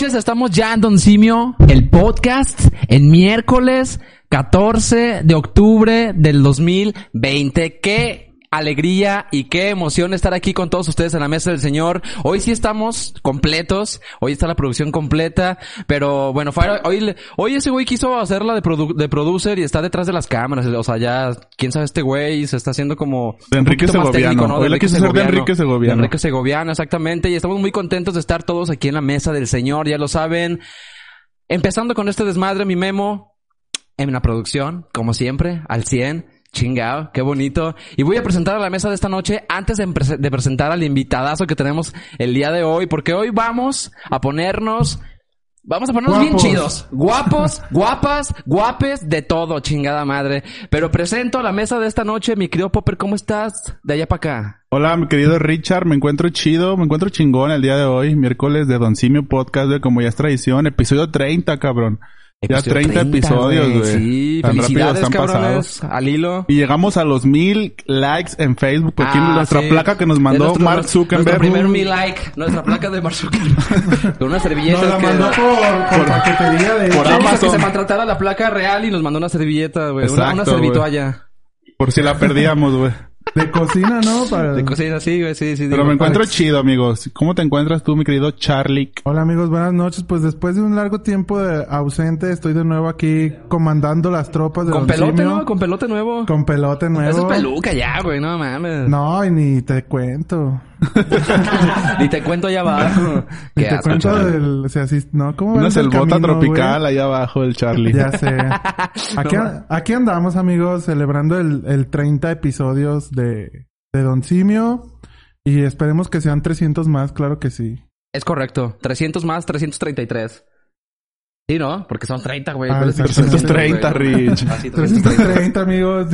Estamos ya en Don Simio, el podcast, el miércoles 14 de octubre del 2020. ¿Qué alegría y qué emoción estar aquí con todos ustedes en la mesa del Señor. Hoy sí estamos completos, hoy está la producción completa, pero bueno, hoy, hoy ese güey quiso hacerla de, de producer y está detrás de las cámaras, o sea, ya, quién sabe este güey, se está haciendo como... De Enrique Segoviano, ¿no? Hoy le quiso hacer de Enrique Segoviano. De Enrique Segoviano, exactamente, y estamos muy contentos de estar todos aquí en la mesa del Señor, ya lo saben. Empezando con este desmadre, mi memo, en la producción, como siempre, al 100. Chingao, qué bonito. Y voy a presentar a la mesa de esta noche antes de, presentar al invitadazo que tenemos el día de hoy, porque hoy vamos a ponernos Vamos a ponernos bien chidos. Guapos, guapas, guapes, de todo, chingada madre. Pero presento a la mesa de esta noche, mi querido Popper, ¿cómo estás? De allá para acá. Hola, mi querido Richard, me encuentro chido, me encuentro chingón el día de hoy, miércoles de Don Simio Podcast, de como ya es tradición, episodio 30, cabrón. Ya 30, episodios, güey. Sí, Tan felicidades, rápido están pasados. al hilo. Y llegamos a los mil likes en Facebook. Aquí ah, nuestra placa que nos mandó Mark Zuckerberg. Nuestro primer mil like. Nuestra placa de Mark Zuckerberg. Con una servilleta. Nos la mandó por, por paquetería de... Por Amazon. que se maltratara la placa real y nos mandó una servilleta, güey. Una, una servitoalla. Por si la perdíamos, güey. De cocina, ¿no? Para... De cocina, sí, güey, sí, sí. Pero me encuentro chido, amigos. ¿Cómo te encuentras tú, mi querido Charlie? Hola, amigos, buenas noches. Pues después de un largo tiempo de ausente, estoy de nuevo aquí comandando las tropas de Con pelote, ¿no? Con pelote nuevo. Con pelote nuevo. Eso es peluca ya, güey, no mames. No, y ni te cuento. Ni te cuento allá abajo. Ni te cuento del... O sea, así, ¿no? ¿Cómo Una selvota tropical allá abajo el Charlie. Ya sé. Aquí, aquí andamos, amigos, celebrando el, el 30 episodios de, de Don Simio. Y esperemos que sean 300 más, claro que sí. Es correcto. 300 más, 333. Sí, ¿no? Porque son 30, güey. Ah, 330, Rich. 330, amigos.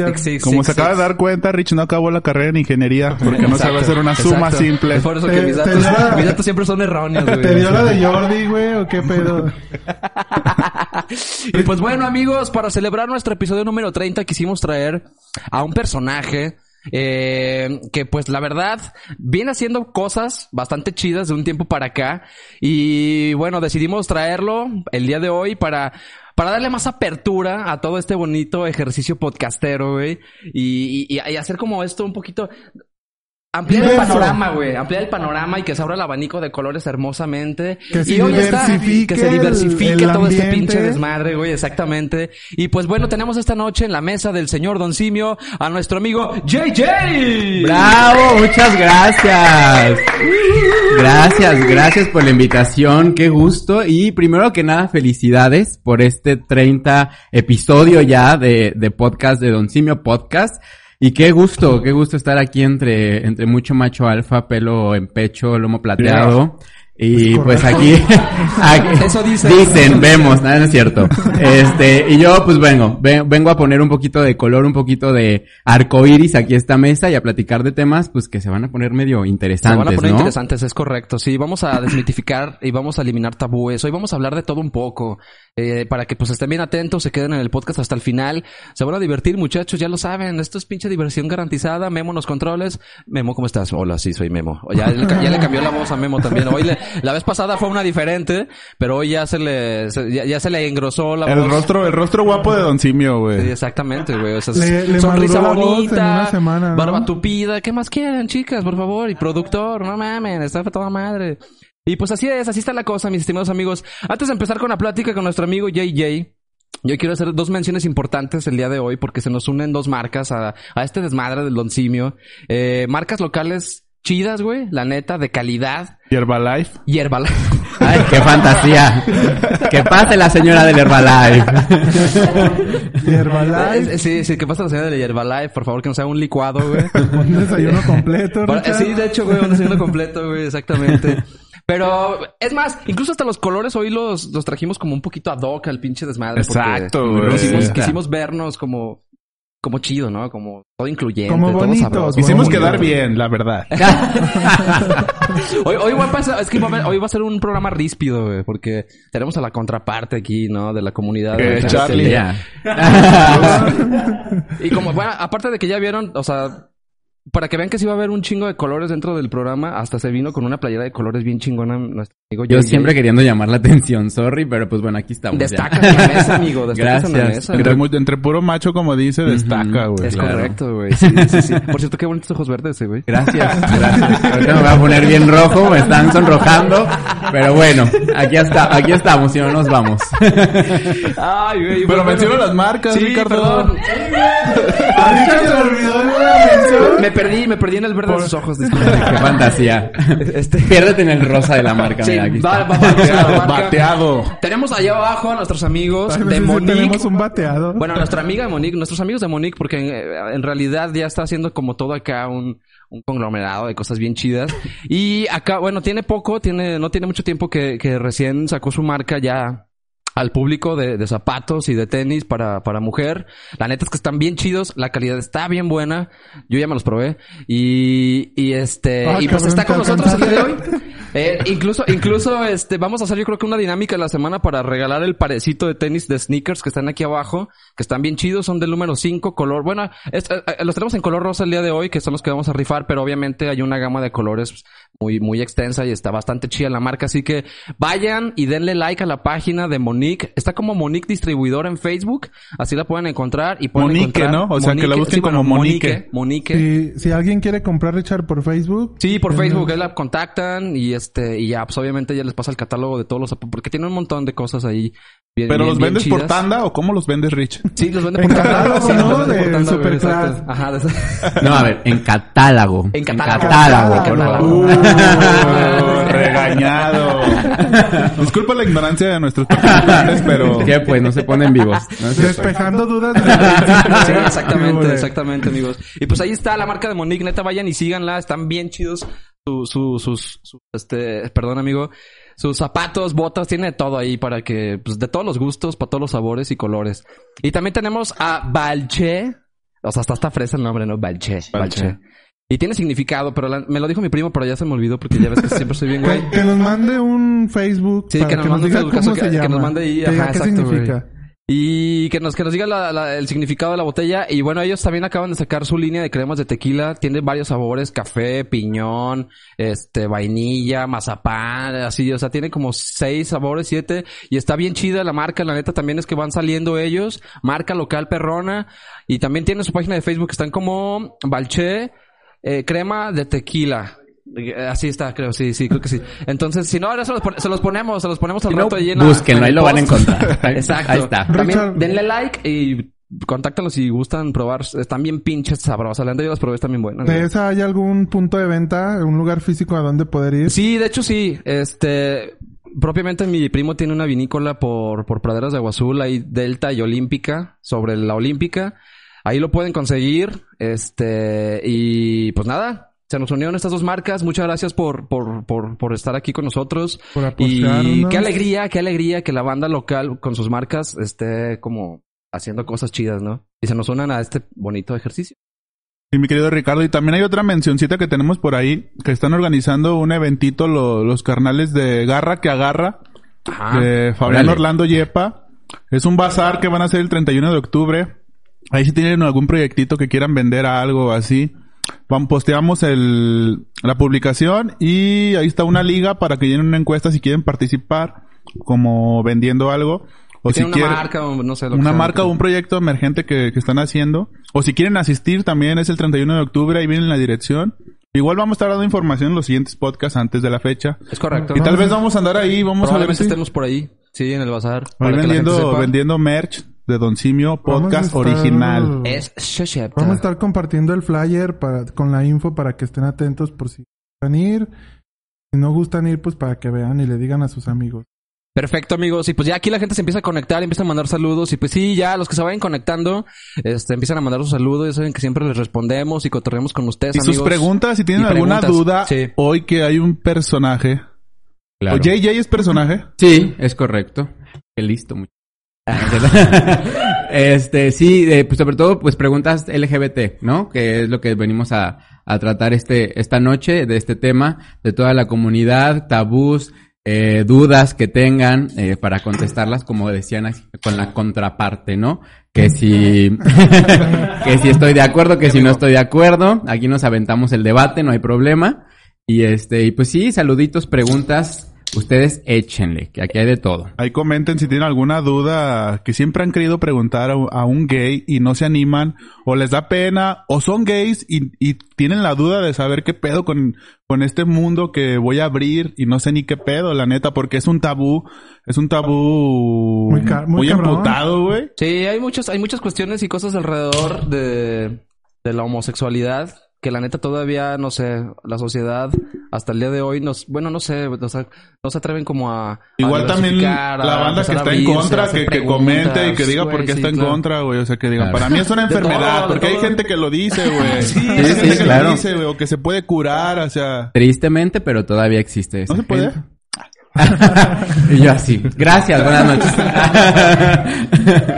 Como se acaba de dar cuenta, Rich no acabó la carrera en ingeniería porque no sabe hacer una suma simple. Es por eso que mis, datos, siempre son erróneos, güey. ¿Te dio la de Jordi, güey, o qué pedo? y pues bueno, amigos, para celebrar nuestro episodio número 30 quisimos traer a un personaje eh, que pues la verdad viene haciendo cosas bastante chidas de un tiempo para acá. Y bueno, decidimos traerlo el día de hoy para para darle más apertura a todo este bonito ejercicio podcastero, güey, y, y, y, hacer como esto un poquito, Ampliar el panorama, güey. Ampliar el panorama y que se abra el abanico de colores hermosamente. Que se y hoy está, que se diversifique todo este pinche desmadre, güey. Exactamente. Y pues bueno, tenemos esta noche en la mesa del señor Don Simio a nuestro amigo JJ. Bravo, muchas gracias. Gracias, gracias por la invitación. Qué gusto. Y primero que nada, felicidades por este 30 episodio ya de, de podcast de Don Simio Podcast. Y qué gusto, qué gusto estar aquí entre, entre mucho macho alfa, pelo en pecho, lomo plateado. Y pues aquí, Eso dicen, vemos, nada es cierto. Este, y yo pues vengo, vengo a poner un poquito de color, un poquito de arco iris aquí a esta mesa y a platicar de temas pues que se van a poner medio interesantes. Se van a poner interesantes, es correcto. Sí, vamos a desmitificar y vamos a eliminar tabúes. Hoy vamos a hablar de todo un poco. Eh, para que pues estén bien atentos, se queden en el podcast hasta el final. Se van a divertir, muchachos, ya lo saben. Esto es pinche diversión garantizada. Memo los controles. Memo, ¿cómo estás? Hola, sí, soy Memo. Ya, ya le cambió la voz a Memo también. Hoy le, la vez pasada fue una diferente, pero hoy ya se le, ya, se le engrosó la el voz. rostro, el rostro guapo de Don Simio, güey. Sí, exactamente, güey. O sea, sonrisa bonita, barba tupida. ¿Qué más quieren, chicas? Por favor. Y productor, no mames, está toda madre. Y pues así es, así está la cosa, mis estimados amigos. Antes de empezar con la plática con nuestro amigo JJ, yo quiero hacer dos menciones importantes el día de hoy porque se nos unen dos marcas a, a este desmadre del Don Simio. Eh, marcas locales chidas, güey, la neta, de calidad. ¿Y Herbalife? Y Herbalife. Ay, qué fantasía. que pase la señora del Herbalife. Herbalife. Sí, sí, que pase la señora del Herbalife, por favor, que nos haga un licuado, güey. un desayuno completo, Sí, de hecho, güey, un desayuno completo, güey, exactamente. Pero, es más, incluso hasta los colores hoy los, los trajimos como un poquito ad hoc al pinche desmadre. Exacto, güey. Quisimos, vernos como, como chido, ¿no? Como todo incluyente, como todo sabroso. Quisimos quedar bien, la verdad. hoy, hoy, va a pasar, es que hoy va a ser un programa ríspido, güey, porque tenemos a la contraparte aquí, ¿no? De la comunidad. de Charlie. y como, bueno, aparte de que ya vieron, o sea, para que vean que sí va a haber un chingo de colores dentro del programa, hasta se vino con una playera de colores bien chingona nuestro amigo. Yo JJ. siempre queriendo llamar la atención, sorry, pero pues bueno, aquí estamos. ya. Destacas en la mesa, amigo. Destacas en la Gracias. mesa. Entre, güey. entre puro macho, como dice, destaca, güey. Es claro. correcto, güey. Sí, sí, sí. Por cierto, qué bonitos ojos verdes, ese, güey. Gracias, gracias. Ahorita me voy a poner bien rojo, me están sonrojando. Pero bueno, aquí está, aquí estamos, si no nos vamos. Ay, güey. Pero bueno, menciona las marcas, Sí, Ricardo. perdón. Ahorita se olvidó la mención. Me perdí, me perdí en el verde de sus ojos. disculpe. Qué fantasía. Este... Piérdete en el rosa de la marca, Sí, mira, aquí va, está. va, va, bateado, marca. Bateado. Tenemos allá abajo a nuestros amigos de Monique. Tenemos un bateado. Bueno, nuestra amiga de Monique, nuestros amigos de Monique, porque eh, en realidad ya está haciendo como todo acá un, un conglomerado de cosas bien chidas. Y acá, bueno, tiene poco, tiene, no tiene mucho tiempo que, que recién sacó su marca ya al público de, de zapatos y de tenis para, para mujer. La neta es que están bien chidos, la calidad está bien buena. Yo ya me los probé. Y, y este, Ah, y pues está con ¿te nosotros el día de hoy. Eh, incluso, incluso, este, vamos a hacer yo creo que una dinámica la semana para regalar el parecito de tenis de sneakers que están aquí abajo, que están bien chidos, son del número 5, color, bueno, es- eh, eh, los tenemos en color rosa el día de hoy, que son los que vamos a rifar, pero obviamente hay una gama de colores muy, muy extensa y está bastante chida la marca, así que vayan y denle like a la página de Monique, está como Monique Distribuidor en Facebook, así la pueden encontrar y pueden Monique, encontrar- ¿no? O sea, que la busquen como Monique. Monique. Si, si alguien quiere comprar Richard por Facebook. Sí, por denle- Facebook, ahí la contactan y este, y ya, pues obviamente ya les pasa el catálogo de todos los porque tiene un montón de cosas ahí. bien- ¿Pero bien- los bien vendes por tanda o cómo los vendes, Rich? Sí, los vende En por tanda. catálogo, Sí, ¿no? De Superclass. Ajá, de- No, a ver, en catálogo. En catálogo. catálogo, por Catálogo. favor. Uh, regañado. Disculpa la ignorancia de nuestros participantes, pero... ¿Qué pues? No se ponen vivos. No se Despejando dudas. de- Sí, exactamente, exactamente, amigos. Y pues ahí está la marca de Monique, neta, vayan y síganla, están bien chidos su, su- sus, sus, este, perdón, amigo, sus zapatos, botas, tiene de todo ahí para que, pues de todos los gustos, para todos los sabores y colores. Y también tenemos a Balche, o sea, hasta está fresa el nombre, ¿no? Balche, Balche. Y tiene significado, pero la- me lo dijo mi primo, pero ya se me olvidó porque ya ves que siempre soy bien güey. Que, que nos mande un Facebook. Sí, para que nos mande un diga Facebook, cómo que- se que llama. nos mande diga ajá, qué exacto, significa. Y que nos, que nos diga la- la- el significado de la botella. Y bueno, ellos también acaban de sacar su línea de cremas de tequila. Tiene varios sabores, café, piñón, este, vainilla, mazapán, así, o sea, tiene como seis sabores, siete. Y está bien chida la marca, la neta también es que van saliendo ellos. Marca local perrona. Y también tiene su página de Facebook, están como Balché, eh, crema de tequila. Eh, Así está, creo, sí, sí, creo que sí. Entonces, si no, ahora se los, pon- se los ponemos, se los ponemos al Si no, rato ahí en la- búsquenlo, en ahí lo van a encontrar. Exacto. Ahí está. También denle like y contáctalos si gustan probar. Están bien pinches sabrosas. La yo las probé, están bien buenas. ¿De esa hay algún punto de venta? ¿Un lugar físico a donde poder ir? Sí, de hecho sí. Este, propiamente mi primo tiene una vinícola por, por praderas de Agua Azul, ahí Delta y Olímpica, sobre la Olímpica. Ahí lo pueden conseguir. Este, y pues nada. Se nos unieron estas dos marcas. Muchas gracias por, por, por, por estar aquí con nosotros. Por Y qué alegría, qué alegría que la banda local con sus marcas esté como haciendo cosas chidas, ¿no? Y se nos unan a este bonito ejercicio. Sí, mi querido Ricardo. Y también hay otra mencioncita que tenemos por ahí, que están organizando un eventito lo- los carnales de Garra que Agarra, Ajá. de Fabián. Orlando Yepa. Es un bazar que van a hacer el 31 de octubre. Ahí si tienen algún proyectito que quieran vender a algo así, van, posteamos el, la publicación y ahí está una liga para que llenen una encuesta si quieren participar como vendiendo algo. O si una quieren, marca o no sé lo una marca o un proyecto emergente que, que están haciendo. O si quieren asistir también es el 31 de octubre, ahí viene la dirección. Igual vamos a estar dando información en los siguientes podcasts antes de la fecha. Es correcto. Y tal vez vamos a andar ahí, vamos a ver si... estemos por ahí. Sí, en el bazar. Para vendiendo, vendiendo merch de Don Simio, podcast estar- original. Es. Vamos a estar compartiendo el flyer para, con la info para que estén atentos por si gustan ir. Si no gustan ir, pues para que vean y le digan a sus amigos. Perfecto, amigos. Y pues ya aquí la gente se empieza a conectar, empieza a mandar saludos. Y pues sí, ya los que se vayan conectando, este, empiezan a mandar sus saludos. Ya saben que siempre les respondemos y cotorreamos con ustedes, Y sus preguntas, si tienen Y alguna preguntas, duda, sí. hoy que hay un personaje. Claro. ¿O JJ es personaje? Sí, es correcto. Qué listo. muchacho. este, sí, eh, pues sobre todo, pues preguntas LGBT, ¿no? Que es lo que venimos a, a tratar este, esta noche de este tema, de toda la comunidad, tabús, eh, dudas que tengan, eh, para contestarlas, como decían, con la contraparte, ¿no? que si, que si estoy de acuerdo, que si no estoy de acuerdo. Aquí nos aventamos el debate, no hay problema. Y este, y pues sí, saluditos, preguntas. Ustedes échenle, que aquí hay de todo. Ahí comenten si tienen alguna duda que siempre han querido preguntar a, un gay y no se animan, o les da pena, o son gays y, y tienen la duda de saber qué pedo con, con este mundo que voy a abrir y no sé ni qué pedo, la neta, porque es un tabú, es un tabú Muy muy emputado, güey. Sí, hay muchas, hay muchas cuestiones y cosas alrededor de, de la homosexualidad que la neta todavía, no sé, la sociedad hasta el día de hoy nos, bueno, no sé, o sea, no se atreven como a... a Igual también la banda que está en contra, que, que comente y que diga por qué sí, está en contra, güey. O sea, que digan, Claro. para mí es una todo, enfermedad, porque hay gente que lo dice, güey. Sí, hay sí, gente sí, que claro. lo dice, güey, o que se puede curar, o sea... Tristemente, pero todavía existe eso. ¿No se puede? y yo así. Gracias, buenas noches.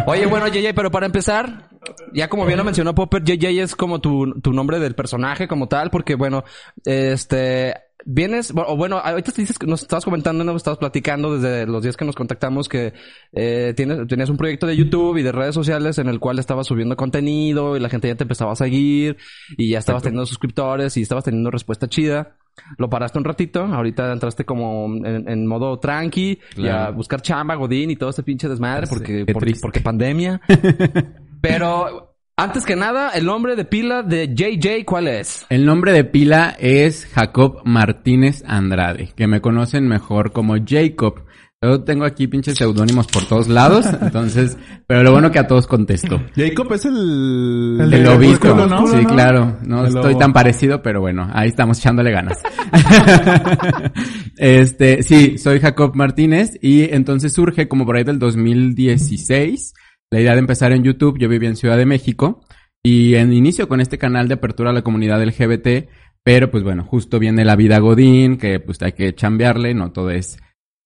Oye, bueno, JJ, pero para empezar, ya como bien lo mencionó Popper, JJ es como tu, tu nombre del personaje como tal, porque bueno, este, vienes, o bueno, ahorita te dices que nos estabas comentando, nos estabas platicando desde los días que nos contactamos que eh, tienes, tenías un proyecto de YouTube y de redes sociales en el cual estabas subiendo contenido y la gente ya te empezaba a seguir y ya estabas teniendo suscriptores y estabas teniendo respuesta chida. Lo paraste un ratito, ahorita entraste como en, en modo tranqui y a buscar chamba, godín y todo ese pinche desmadre Sí, porque, porque, porque pandemia. Pero antes que nada, el nombre de pila de JJ, ¿cuál es? El nombre de pila es Jacob Martínez Andrade, que me conocen mejor como Jacob. Yo tengo aquí pinches seudónimos por todos lados, entonces, pero lo bueno que a todos contesto. Jacob es el... El obispo, ¿no? sí, claro. No El estoy lobo. tan parecido, pero bueno, ahí estamos echándole ganas. este, sí, soy Jacob Martínez y entonces surge como por ahí del 2016 la idea de empezar en YouTube. Yo vivía en Ciudad de México y en inicio con este canal de apertura a la comunidad LGBT, pero pues bueno, justo viene la vida Godín, que pues hay que chambearle, no todo es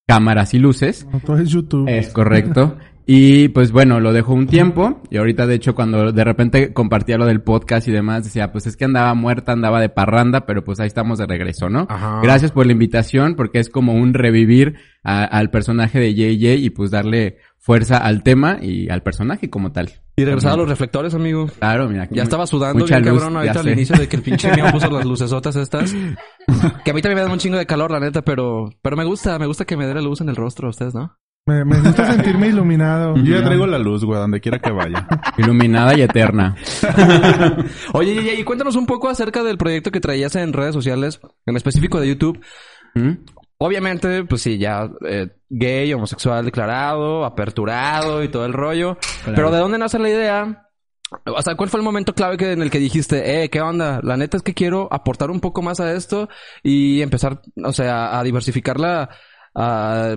cámaras y luces. No, todo es YouTube. Es correcto. Y pues bueno, lo dejó un tiempo y ahorita de hecho cuando de repente compartía lo del podcast y demás decía, pues es que andaba muerta, andaba de parranda, pero pues ahí estamos de regreso, ¿no? Ajá. Gracias por la invitación porque es como un revivir a- al personaje de JJ y pues darle fuerza al tema y al personaje como tal. Y regresar a los reflectores, amigo. Claro, mira. aquí Ya estaba sudando mucha bien luz, cabrón ahorita al sé. inicio de que el pinche mío puso las lucesotas estas. Que a mí también me da un chingo de calor, la neta, pero... Pero me gusta, me gusta que me dé la luz en el rostro a ustedes, ¿no? Me, me gusta sentirme iluminado. Yo ya traigo la luz, güey, donde quiera que vaya. Iluminada y eterna. Oye, y, y cuéntanos un poco acerca del proyecto que traías en redes sociales, en específico de YouTube. ¿Mm? Obviamente, pues sí, ya eh, gay, homosexual declarado, aperturado y todo el rollo. Pero ¿de dónde nace la idea? O sea, ¿cuál fue el momento clave que, en el que dijiste, eh, qué onda? La neta es que quiero aportar un poco más a esto y empezar, o sea, a diversificar la, a,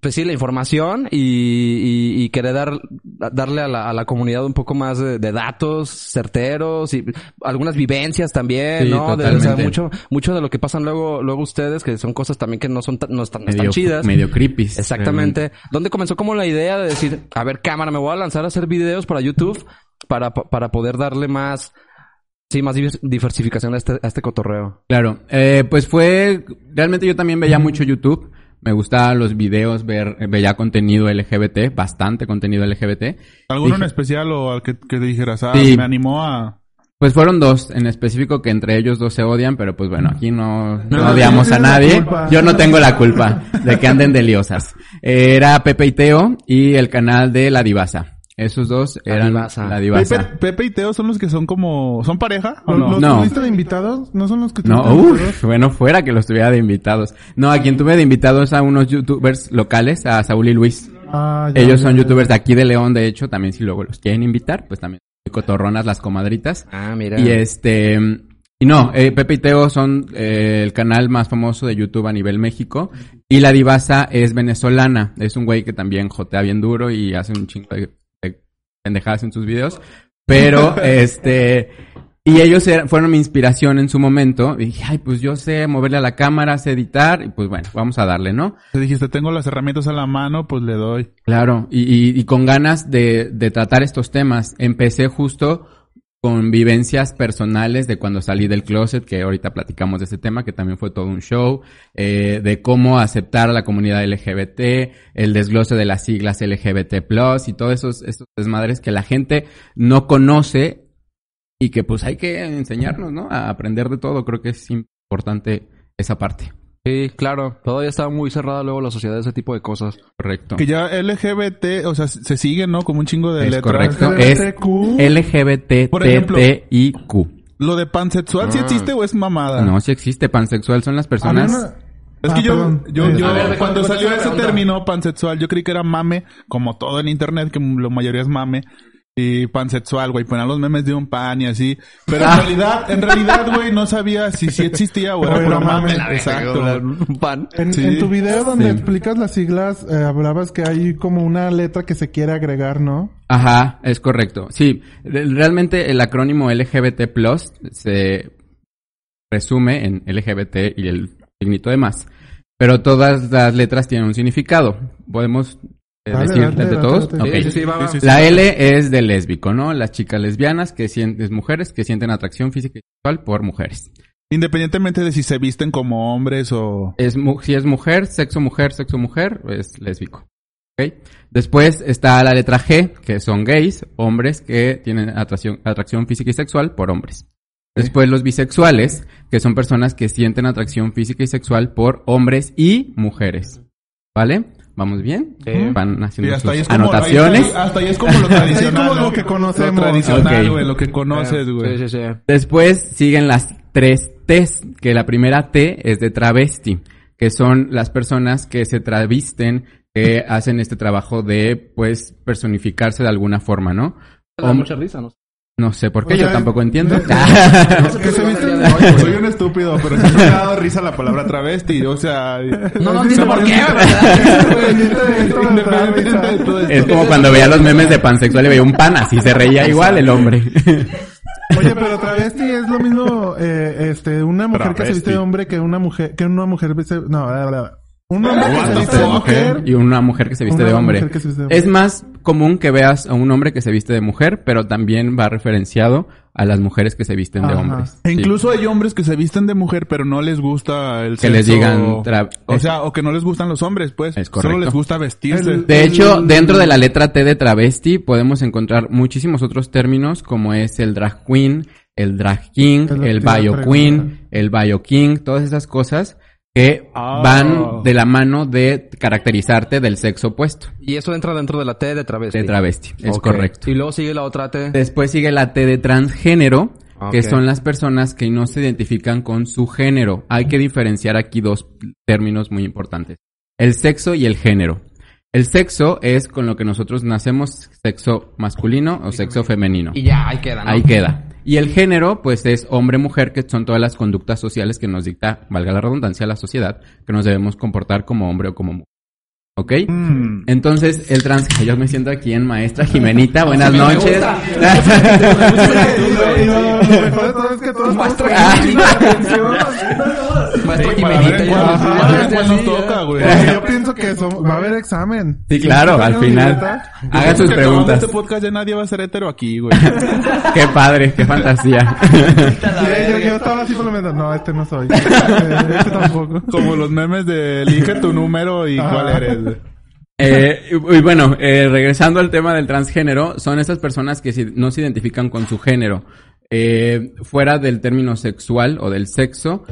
pues sí, la información y, y, y querer dar, darle a la, a la comunidad un poco más de, de datos certeros y algunas vivencias también, Sí, ¿no? De- o sea, mucho, mucho de lo que pasan luego, luego ustedes, que son cosas también que no son tan, no están, Medio, chidas. medio creepy. Exactamente. ¿Dónde comenzó como la idea de decir, a ver, cámara, me voy a lanzar a hacer videos para YouTube para, para poder darle más, sí, más divers- diversificación a este, a este cotorreo? Claro, eh, pues fue, realmente yo también veía mucho YouTube, me gustaban los videos, ver, veía contenido LGBT, bastante contenido LGBT. ¿Alguno Dije- en especial o al que, que te dijeras, ah, Sí. me animó a... Pues fueron dos en específico que entre ellos dos se odian, pero pues bueno, aquí no, no No, odiamos a nadie. Yo no tengo la culpa de que anden de liosas. Eh, Era Pepe y Teo y el canal de La Divasa. Esos dos La eran Divasa. La Divasa. Pepe, Pepe y Teo son los que son como... ¿Son pareja o ¿Los, no? los No. tuviste de invitados? ¿No son los que No, uff, bueno, fuera que los tuviera de invitados. No, a quien tuve de invitados a unos youtubers locales, a Saúl y Luis. Ah, ya, Ellos ya, son ya. youtubers de aquí de León, de hecho, también si luego los quieren invitar, pues también cotorronas las comadritas. Ah, mira. Y este, y no, eh, Pepe y Teo son eh, el canal más famoso de YouTube a nivel México. Y la divasa es venezolana. Es un güey que también jotea bien duro y hace un chingo de pendejadas en sus videos. Pero, este, y ellos eran- fueron mi inspiración en su momento. Y dije, ay, pues yo sé moverle a la cámara, sé editar. Y pues bueno, vamos a darle, ¿no? Te dijiste, tengo las herramientas a la mano, pues le doy. Claro, y, y, y con ganas de, de tratar estos temas. Empecé justo con vivencias personales de cuando salí del closet, que ahorita platicamos de ese tema, que también fue todo un show, eh, de cómo aceptar a la comunidad LGBT, el desglose de las siglas LGBT+, y todos esos, esos desmadres que la gente no conoce y que pues hay que enseñarnos, ¿no? A aprender de todo. Creo que es importante esa parte. Sí, claro. Todavía está muy cerrada luego la sociedad de ese tipo de cosas. Correcto. Que ya LGBT, o sea, se sigue, ¿no? Como un chingo de Es letras. correcto. Es LGBTQ. Por ejemplo. ¿Lo de pansexual sí Ah. existe o es mamada? No, si existe pansexual, son las personas... Es Ah, que yo, perdón. yo, Eh, yo cuando salió ese pregunta. término pansexual, yo creí que era mame, como todo en internet, que la mayoría es mame. Y pansexual, güey, ponían los memes de un pan y así. Pero Ah. en realidad, en realidad, güey, no sabía si sí existía o era era mame. Exacto. Un pan. En, Sí. en tu video donde Sí. explicas las siglas, eh, hablabas que hay como una letra que se quiere agregar, ¿no? Ajá, es correcto. Sí, re- realmente el acrónimo LGBT Plus se resume en LGBT y el signito de más. Pero todas las letras tienen un significado. ¿Podemos decir de todos? Sí, sí, va. Sí, La L es de lésbico, ¿no? Las chicas lesbianas que sienten, mujeres que sienten atracción física y sexual por mujeres. Independientemente de si se visten como hombres o... Es, mu- si es mujer, sexo mujer, sexo mujer, es lésbico. ¿Ok? Después está la letra G, que son gays, hombres que tienen atracción, atracción física y sexual por hombres. Después los bisexuales, que son personas que sienten atracción física y sexual por hombres y mujeres. ¿Vale? ¿Vamos bien? Sí. Van Sí, haciendo ahí es como, anotaciones. ahí- hasta ahí es como lo tradicional. como ¿no? lo que conocemos. Lo tradicional, lo que conoces, güey. Sí, sí, sí. Después siguen las tres T's, que la primera T es de travesti, que son las personas que se travisten, que hacen este trabajo de, pues, personificarse de alguna forma, ¿no? Da mucha risa, ¿no? No sé por qué, O sea, yo tampoco entiendo. Que se soy un estúpido, pero siempre me ha dado risa la palabra travesti, o sea... No, no entiendo por qué, es como cuando veía los memes de pansexual y veía un pan, así se reía igual el hombre. Oye, pero travesti es lo mismo, eh, este, una mujer que se viste de Travesti. hombre que una mujer, que una mujer viste, no, bla, bla, bla. Un hombre que se viste de mujer. y una mujer que se viste de hombre. mujer que se viste de hombre. Es más común que veas a un hombre que se viste de mujer, pero también va referenciado a las mujeres que se visten de Ajá. hombres. E Sí. incluso hay hombres que se visten de mujer, pero no les gusta el Que les sexo- digan tra- O sea, o que no les gustan los hombres, pues. Es correcto. Solo les gusta vestirse. El- De hecho, El- dentro de la letra T de travesti podemos encontrar muchísimos otros términos como es el drag queen, el drag king, que el a bio queen, el bio king, todas esas cosas que Ah. van de la mano de caracterizarte del sexo opuesto, Y eso entra dentro de la T de travesti. de travesti. Es correcto. Y luego sigue la otra T. Después sigue la T de transgénero, que Ok. son las personas que no se identifican con su género. Hay que diferenciar aquí dos términos muy importantes. El sexo y el género. El sexo es con lo que nosotros nacemos, sexo masculino o sexo femenino. Y ya, ahí queda, ¿no? Ahí queda. Y el género, pues es hombre-mujer, que son todas las conductas sociales que nos dicta, valga la redundancia, la sociedad, que nos debemos comportar como hombre o como mujer. ¿Ok? Mm. Entonces, el trans... Yo me siento aquí en Maestra Jimenita. Buenas noches. Sí, Jimenita. toca, güey. Porque yo pienso que son- va a haber examen. Sí, claro, al final. Hagan sus preguntas. este podcast ya nadie va a ser hetero aquí, güey. Qué padre, qué fantasía. sí, yo, estaba así por lo menos. No, este no soy. Este tampoco. Como los memes de elige tu número y cuál eres. Eh, y bueno, eh, regresando al tema del transgénero, son esas personas que no se identifican con su género. Eh, fuera del término sexual o del sexo,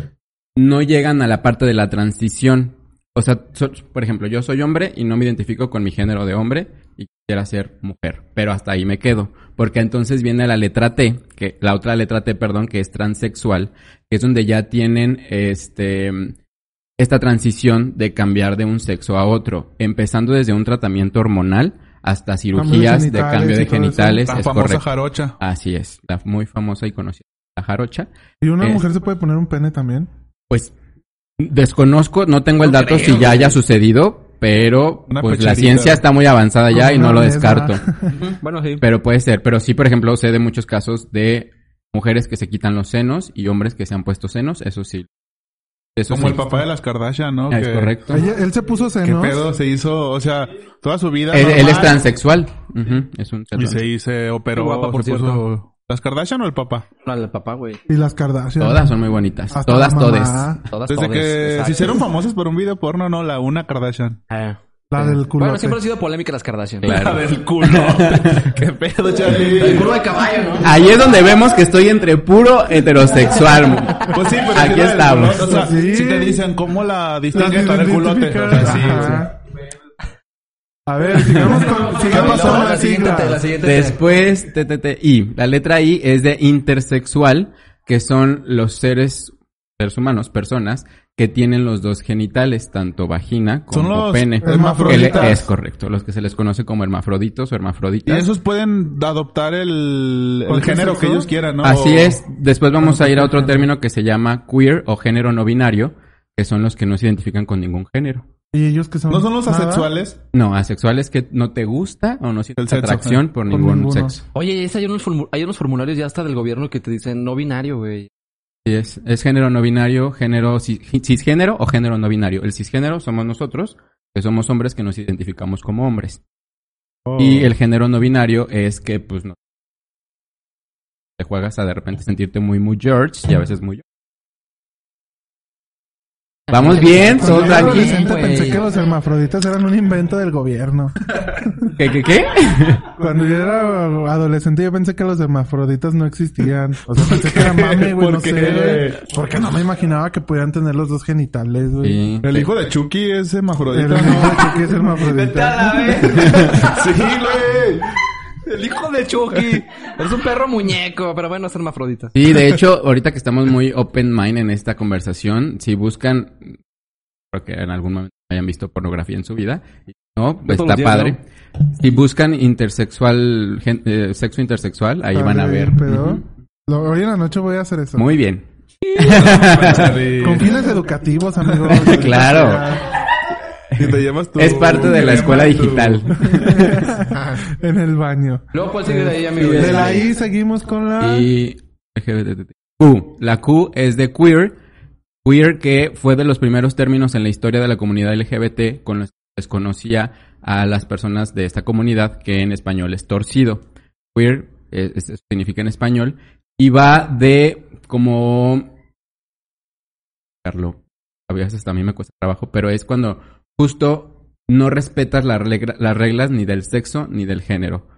no llegan a la parte de la transición. O sea, por ejemplo, yo soy hombre y no me identifico con mi género de hombre y quisiera ser mujer, pero hasta ahí me quedo, porque entonces viene la letra T, que la otra letra T, perdón, que es transexual, que es donde ya tienen este esta transición de cambiar de un sexo a otro, empezando desde un tratamiento hormonal hasta cirugías de cambio de genitales, La es famosa correcto. jarocha. Así es, la muy famosa y conocida la jarocha. ¿Y una Es- mujer se puede poner un pene también? Pues desconozco, no tengo el dato creo, si ya güey. haya sucedido, pero Una pues la ciencia está muy avanzada ya y no lo mesa. descarto. Bueno, sí. Pero puede ser, pero sí, por ejemplo, sé de muchos casos de mujeres que se quitan los senos y hombres que se han puesto senos, eso sí. Eso Como sí. el papá de las Kardashian, ¿no? Es Que- correcto. Ella- él se puso ¿Qué senos. pedo? Se hizo, o sea, toda su vida. Él, él es transexual. Ujú, es un Y se, y se operó. Guapa, por se puso- ¿Las Kardashian o el papá? No, el papá, güey. Y las Kardashian. Todas son muy bonitas. Hasta todas, todes. Todas, Desde que exacto. se hicieron famosas por un video porno, no, la una Kardashian. Eh. La del culo. Bueno, siempre han sido polémicas las Kardashian. Claro. del culo. ¿Qué pedo, El Charlie? culo de caballo, ¿no? Ahí es donde vemos que estoy entre puro heterosexual. Pues sí, pero Aquí sí la estamos. culo. O sea, Sí. si te dicen cómo la Las distinguen con el culote. O sea, sí, Ajá. A ver, sigamos con, sigamos No, con la siguiente, la siguiente. Después, T, T, T, I. La letra I es de intersexual, que son los seres, seres humanos, personas, que tienen los dos genitales, tanto vagina como Son los pene. hermafroditas. Es correcto, los que se les conoce como hermafroditos o Y hermafroditas. esos pueden adoptar el, el ¿Cualquier género sexo? que ellos quieran, ¿no? Así es. Después vamos a ir a otro término que se llama queer o género no binario, que son los que no se identifican con ningún género. ¿Y ellos que son? ¿No son los nada? asexuales? No, asexual es que no te gusta o no sientes atracción por Por ningún ninguno. sexo. Oye, esa hay, unos hay unos formularios ya hasta del gobierno que te dicen no binario, güey. Sí, es, es género no binario, género cis- cisgénero o género no binario. El cisgénero somos nosotros, que somos hombres que nos identificamos como hombres. Oh. Y el género no binario es que, pues, no. Te juegas a de repente sentirte muy, muy George y a veces muy. Vamos bien, Cuando todo yo era tranqui. adolescente güey. pensé que los hermafroditas eran un invento del gobierno. ¿Qué, qué, qué? Cuando yo era adolescente yo pensé que los hermafroditas no existían. O sea, pensé que era mame, güey, ¿Por no qué? sé. Porque no me imaginaba que pudieran tener los dos genitales, güey. Sí. El hijo de Chucky es El hermafrodita, hijo ¿no? de Chucky es hermafrodita. sí, güey. El hijo de Chucky. Es un perro muñeco, pero bueno, es hermafrodita. Sí, de hecho, ahorita que estamos muy open mind en esta conversación, si buscan, porque en algún momento hayan visto pornografía en su vida, no, pues está días, padre. Si buscan intersexual, gen- eh, sexo intersexual, ahí van a ver. Pero hoy en la noche voy a hacer eso. Muy bien. Con fines educativos, amigos. Claro. Y te llamas tú. Es parte de la escuela digital. en el baño. Luego, ¿cuál sigue de ahí, amigo? De la I seguimos con la... Y LGBT. Q. La Q es de queer. Queer que fue de los primeros términos en la historia de la comunidad LGBT con los que se les conocía a las personas de esta comunidad que en español es torcido. Queer eh, es- significa en español y va de como... Carlo, a veces también me cuesta trabajo, pero es cuando justo no respetas la regra- las reglas ni del sexo ni del género.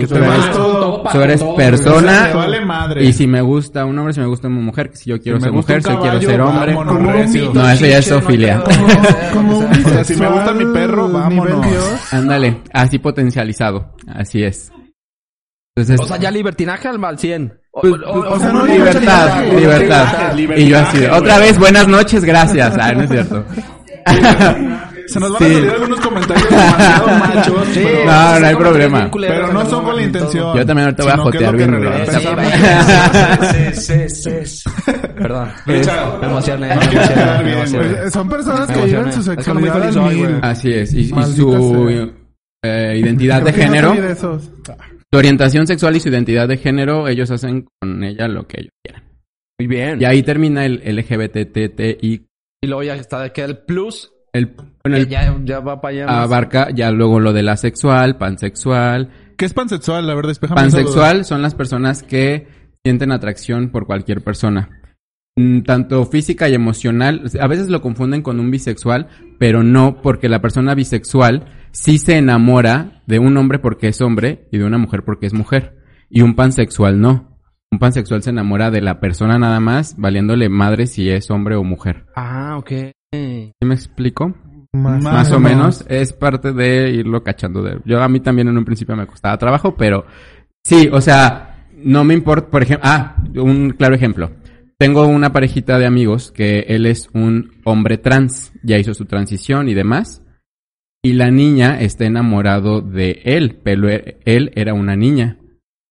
Tú eres- todo. tú eres todo, persona Te vale madre. y si me gusta un hombre, si me gusta una mujer, si yo quiero Si ser mujer, un si yo quiero caballo, ser hombre. vámonos. No, eso ya es zoofilia. Como un O sea, si me gusta mi perro, vámonos. Ándale, así potencializado. Así es. Entonces, O sea, ya libertinaje al al 100. O, pues, o- o- o sea, no, libertad, libertad, libertad. libertad, Y yo así, otra vez, buenas noches, gracias. Ah, no es cierto. Se nos van Sí. a salir algunos comentarios demasiado machos. Sí, pero- No, no hay problema. Pero no son con la intención. Yo también ahorita voy a jotear bien, Sí, sí, sí. Perdón. Me emocioné. Son personas que viven su sexualidad. Así es. Y, su eh, identidad de género, su orientación sexual y su identidad de género, ellos hacen con ella lo que ellos quieran. Muy bien. Y ahí termina el LGBTTI. Y luego ya está de que el plus El, bueno, que el ya, ya va para allá. más. abarca ya luego lo del asexual, pansexual. ¿Qué es pansexual? La verdad, espejame esa duda. Pansexual son las personas que sienten atracción por cualquier persona. Mm, Tanto física y emocional. A veces lo confunden con un bisexual, pero no, porque la persona bisexual sí se enamora de un hombre porque es hombre y de una mujer porque es mujer. Y un pansexual no. Un pansexual se enamora de la persona nada más, valiéndole madre si es hombre o mujer. Ah, ok. ¿Sí me explico? Más, Más o menos. Es parte de irlo cachando. De... Yo a mí también en un principio me costaba trabajo, pero sí, o sea, no me importa, por ejemplo, ah, un claro ejemplo. Tengo una parejita de amigos que él es un hombre trans, ya hizo su transición y demás. Y la niña está enamorado de él, pero él era una niña.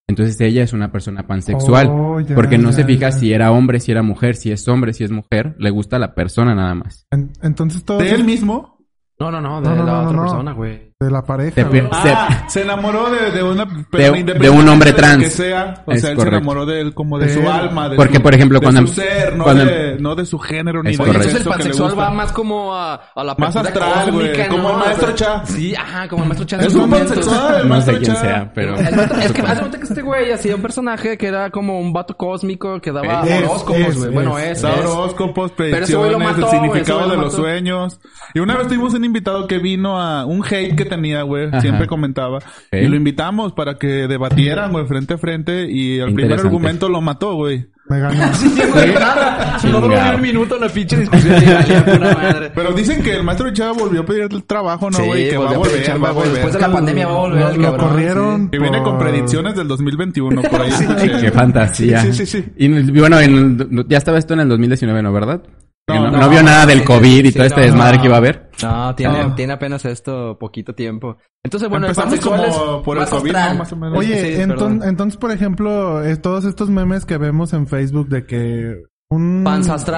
Entonces ella es una persona pansexual. Oh, ya, porque no ya, se fija ya. si era hombre, si era mujer, si es hombre, si es mujer. Le gusta la persona nada más. En- entonces todo... ¿De él mismo? No, no, no, de No, no, la no, otra no. persona, güey. De la pareja. Ah, se enamoró de, de una De- de un hombre de trans. que sea, o Es sea, él correcto. se enamoró de él como de De su él. alma, de Porque, su, por ejemplo, de cuando- su ser, no, cuando- de, no de su género ni Oye, correcto. entonces el pansexual va más como a, a la Más astral, cósmica, como ¿no? el maestro Cha. Sí, ajá, como el maestro Cha. Es su un pansexual, el No sé maestro quién sea, pero... Es que de cuenta que este güey hacía un personaje que era como un vato cósmico que daba horóscopos, güey. Bueno, es. horóscopos, predicciones, el significado de lo los sueños. Y una vez tuvimos un invitado que vino a un hate que tenía, güey, siempre comentaba. Y lo invitamos para que debatieran, güey, frente a frente. Y el primer argumento lo mató, güey. Me ganó. Sí, güey, nada. No duró ni un minuto la pinche discusión. madre. Pero dicen que el maestro Chava volvió a pedir el trabajo, ¿no, Sí, güey? que va a volver, va a volver. Después de la pandemia va a volver Lo, el lo cabrón. corrieron. Que viene con predicciones del 2021, por ahí. escuché. Qué fantasía. Sí, sí, sí, sí. Y bueno, en- ya estaba esto en el 2019, ¿no? ¿Verdad? No, vio nada del sí, COVID y sí, todo este no, desmadre no. que iba a haber. No, tiene, No. tiene apenas esto poquito tiempo. Entonces, bueno, Empezamos como es por el más COVID. Más o menos. Oye, Sí, enton- perdón. entonces, por ejemplo, eh, todos estos memes que vemos en Facebook de que un,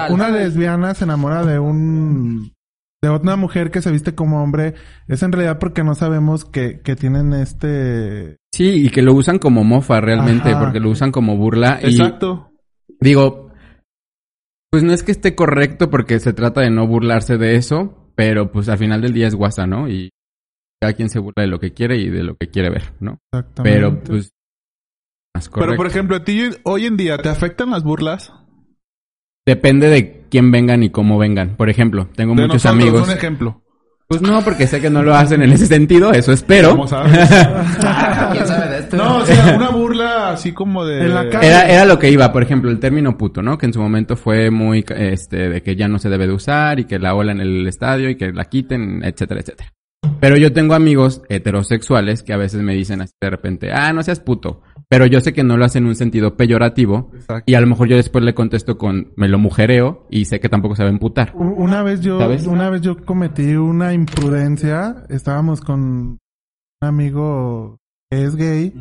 una lesbiana se enamora de un de una mujer que se viste como hombre, es en realidad porque no sabemos que, que tienen este Sí, y que lo usan como mofa realmente, Ajá. porque lo usan como burla. Y Exacto. digo, pues no es que esté correcto porque se trata de no burlarse de eso, pero pues al final del día es guasa, ¿no? Y cada quien se burla de lo que quiere y de lo que quiere ver, ¿no? exactamente. Pero pues más Pero, correcto. por ejemplo, a ti hoy en día, ¿te afectan las burlas? Depende de quién vengan y cómo vengan. Por ejemplo, tengo De muchos nosotros, amigos. un ejemplo. Pues no, porque sé que no lo hacen en ese sentido, eso espero. ¿Cómo sabes? ¿Quién sabe de esto? no, o sea, una burla así como de... En la calle. Era, era lo que iba, por ejemplo, el término puto, ¿no? Que en su momento fue muy, este, de que ya no se debe de usar y que la ola en el estadio y que la quiten, etcétera, etcétera. Pero yo tengo amigos heterosexuales que a veces me dicen así de repente, ah, no seas puto. Pero yo sé que no lo hacen en un sentido peyorativo Exacto. y a lo mejor yo después le contesto con me lo mujereo y sé que tampoco saben putar. U- Una vez yo, ¿Sabes? una vez yo cometí una imprudencia. Estábamos con un amigo que es gay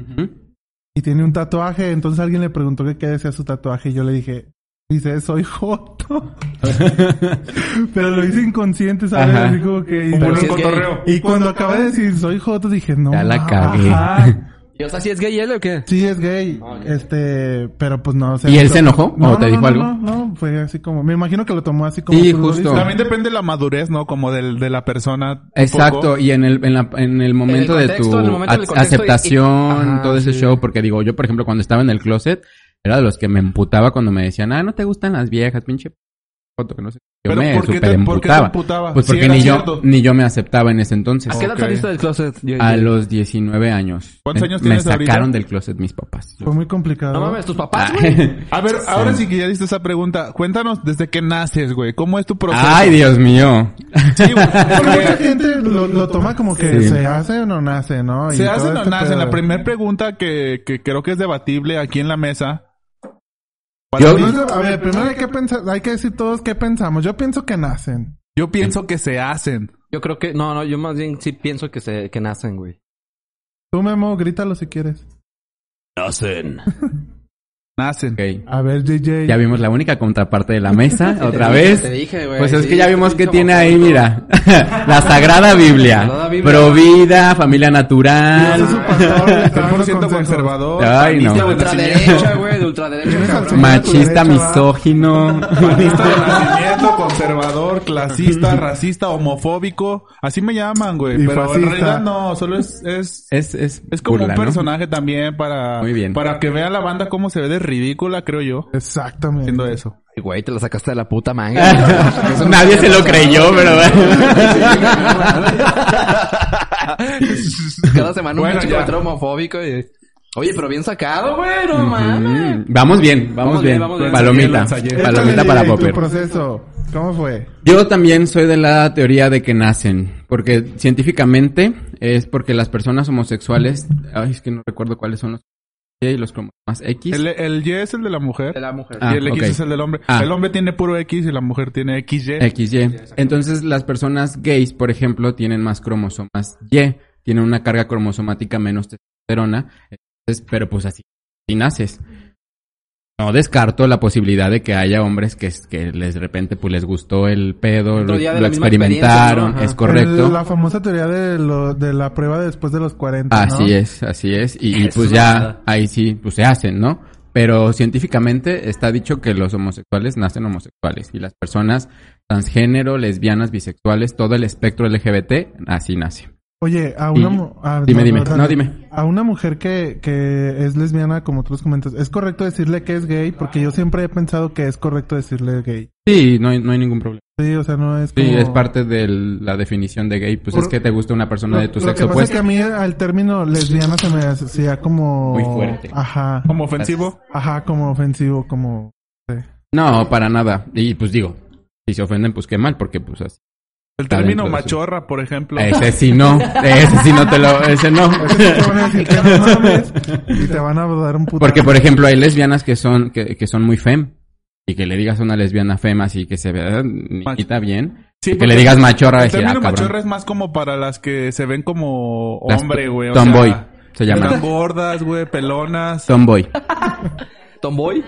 y tiene un tatuaje. Entonces alguien le preguntó que qué decía su tatuaje y yo le dije, dice, soy joto. Pero lo hice inconsciente, ¿sabes? Ajá. Así como que... y- Pero si es. Y cuando acabé de decir soy joto dije, no. Ya la cagué. Ajá. ¿Y o sea, si es gay él o qué? Sí, es gay. Este, pero pues no. o sea, ¿Y él se enojó? No, ¿O te no, dijo no, algo? No, no, fue así como, me imagino que lo tomó así como. Sí, justo. También depende de la madurez, ¿no? Como del, de la persona. Exacto, poco. y en el, en, la- en el momento de contexto, tu momento y- aceptación, y- Ajá, todo ese sí. show, porque digo, yo por ejemplo cuando estaba en el closet, era de los que me emputaba cuando me decían, ah, no te gustan las viejas, pinche foto, que no sé. Yo Pero me ¿por qué te- por qué te emputaba. Pues porque ni yo, ni yo me aceptaba en ese entonces. ¿A qué edad Ok. saliste del closet? Yo- A yo- los 19 años. ¿Cuántos Me- años Me tienes ahorita? sacaron del closet mis papás. Fue muy complicado. No mames, tus papás, Ah. güey. A ver, ahora sí que ya diste esa pregunta. Cuéntanos desde que naces, güey. ¿Cómo es tu proceso? Ay, Dios mío. Sí, güey. Porque mucha gente lo, lo toma como que Sí. se hace o no nace, ¿no? Y se hace o no este nace. La pedo. primera pregunta que, que creo que es debatible aquí en la mesa. Para Yo- mí, No, a ver, primero hay que pensar, hay que decir todos qué pensamos. Yo pienso que nacen. yo pienso que se hacen. Yo creo que... No, no, yo más bien sí pienso que se que nacen, güey. Tú, Memo, grítalo si quieres. Nacen. Nacen. A ver, JJ. Ya vimos la única contraparte de la mesa, otra Te vez. Te dije, güey. Pues es sí, que ya vimos que tiene ahí, mira. la Sagrada Biblia. Sagrada Biblia. Provida, familia Ese es natural. su pastor, le está dando 100% consejos. conservador. Ay, no. Ultraderecha, güey. De ultraderecha, Machista, misógino. Panista de nacimiento, conservador, clasista, racista, homofóbico. Así me llaman, güey. Y Pero en fascista. realidad no, solo es, es, Es, es, es como burla, un ¿no? personaje también para, Muy bien. para que vea la banda cómo se ve de ridícula, creo yo, Exactamente. haciendo eso. Ay, Güey, te la sacaste de la puta manga. Nadie se lo creyó, pero... Cada semana un Bueno, homofóbico y... Oye, pero bien sacado, güey. No mames. Mm, Vamos bien, vamos, Vamos bien. bien, vamos bien. Palomita. Palomita para Popper. proceso. ¿Cómo fue? Yo también soy de la teoría de que nacen, porque científicamente es porque las personas homosexuales, ay, es que no recuerdo cuáles son los Y los cromosomas X. El, el Y es el de la mujer. De la mujer. Ah, y el X es el del hombre. Ah. El hombre tiene puro X y la mujer tiene XY. XY. Entonces las personas gays, por ejemplo, tienen más cromosomas Y, tienen una carga cromosomática menos testosterona, entonces, pero pues así, así naces. no descarto la posibilidad de que haya hombres que, que les de repente pues les gustó el pedo, lo, experimentaron, es correcto. El- la famosa teoría de, lo, de la prueba después de los 40. ¿no? Así es, así es. Y, pues es ya ahí sí, pues se hacen, ¿no? Pero científicamente está dicho que los homosexuales nacen homosexuales y las personas transgénero, lesbianas, bisexuales, todo el espectro LGBT, así nace. Oye, a una... Y- dime. No, dime. A una mujer que, que es lesbiana, como tú los comentas, ¿es correcto decirle que es gay? Porque yo siempre he pensado que es correcto decirle gay. Sí, no hay, no hay ningún problema. Sí, o sea, no es Sí, como... es parte de la definición de gay. Pues Por- es que te gusta una persona de tu Lo sexo que pasa es opuesto. que a mí al término lesbiana se me hacía como... Muy fuerte. Ajá. Como ofensivo. Ajá, como ofensivo, como... No, para nada. Y pues digo, si se ofenden, pues qué mal, porque pues así. El término dentro de su- machorra, por ejemplo. Ese sí no, ese sí no te lo, ese no. Te van a decir que no mames y te van a dar un puto... Porque, por ejemplo, hay lesbianas que son, que, que son muy fem. Y que le digas a una lesbiana fem así que se vea niñita bien. Sí, que le digas machorra, El decir, ah, término cabrón. machorra es más como para las que se ven como hombre, güey. tomboy, sea, se llama. Están gordas, güey, pelonas. Tomboy. ¿Tomboy?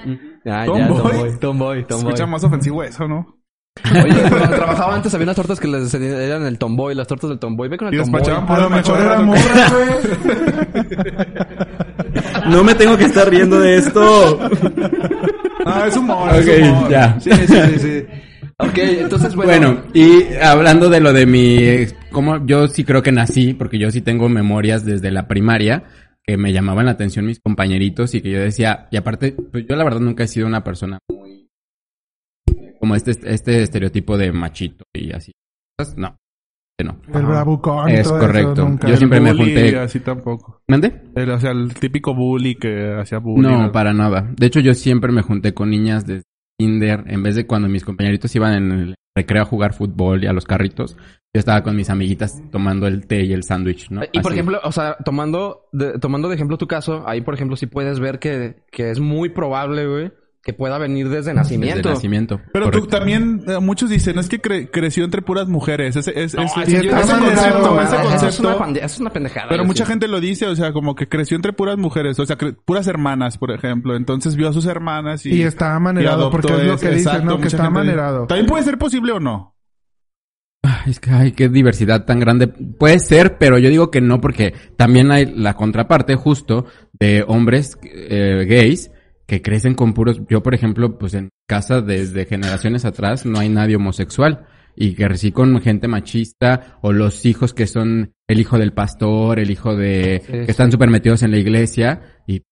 Ah, ya, ¿Tomboy? tomboy, tomboy, Se tomboy. escucha más ofensivo eso, ¿no? Oye, cuando trabajaba antes había unas tortas que les eran el tomboy, las tortas del tomboy. Ve con el Y tomboy. despachaban A lo mejor era morra, güey. No me tengo que estar riendo de esto. Ah, es humor, Ok, es humor. ya. Sí, sí, sí, sí. Ok, entonces, bueno. Bueno, y hablando de lo de mi, como yo sí creo que nací, porque yo sí tengo memorias desde la primaria, que me llamaban la atención mis compañeritos y que yo decía, y aparte, pues yo la verdad nunca he sido una persona muy, como este, este estereotipo de machito y así. No, no. El bravucón Es todo correcto. eso, nunca. Yo siempre me junté- así tampoco. ¿Mande? El, o sea, el típico bully que hacía bullying. No, para nada. De hecho, yo siempre me junté con niñas de kinder, en vez de cuando mis compañeritos iban en el recreo a jugar fútbol y a los carritos, yo estaba con mis amiguitas tomando el té y el sándwich, ¿no? Y por Así. ejemplo, o sea, tomando de, tomando de ejemplo tu caso, ahí por ejemplo sí puedes ver que, que es muy probable, güey, que pueda venir desde nacimiento. Desde nacimiento. Pero tú también, eh, muchos dicen, es que cre- creció entre puras mujeres. Ese, es, No, es- yo- ese mal concepto, ese es una pande- es una pendejada. Pero mucha gente lo dice, o sea, como que creció entre puras mujeres, o sea, puras hermanas, por ejemplo. Entonces vio a sus hermanas y... Y está amanerado, porque es lo que dicen, exacto, ¿no? Que está amanerado. También puede ser posible o no. Ay, Es que, ay, qué diversidad tan grande. Puede ser, pero yo digo que no, porque también hay la contraparte justo de hombres eh, gays que crecen con puros. Yo, por ejemplo, pues en casa desde generaciones atrás no hay nadie homosexual. Y que crecí con gente machista, o los hijos que son el hijo del pastor, el hijo de. Sí, que sí. están súper metidos en la iglesia, y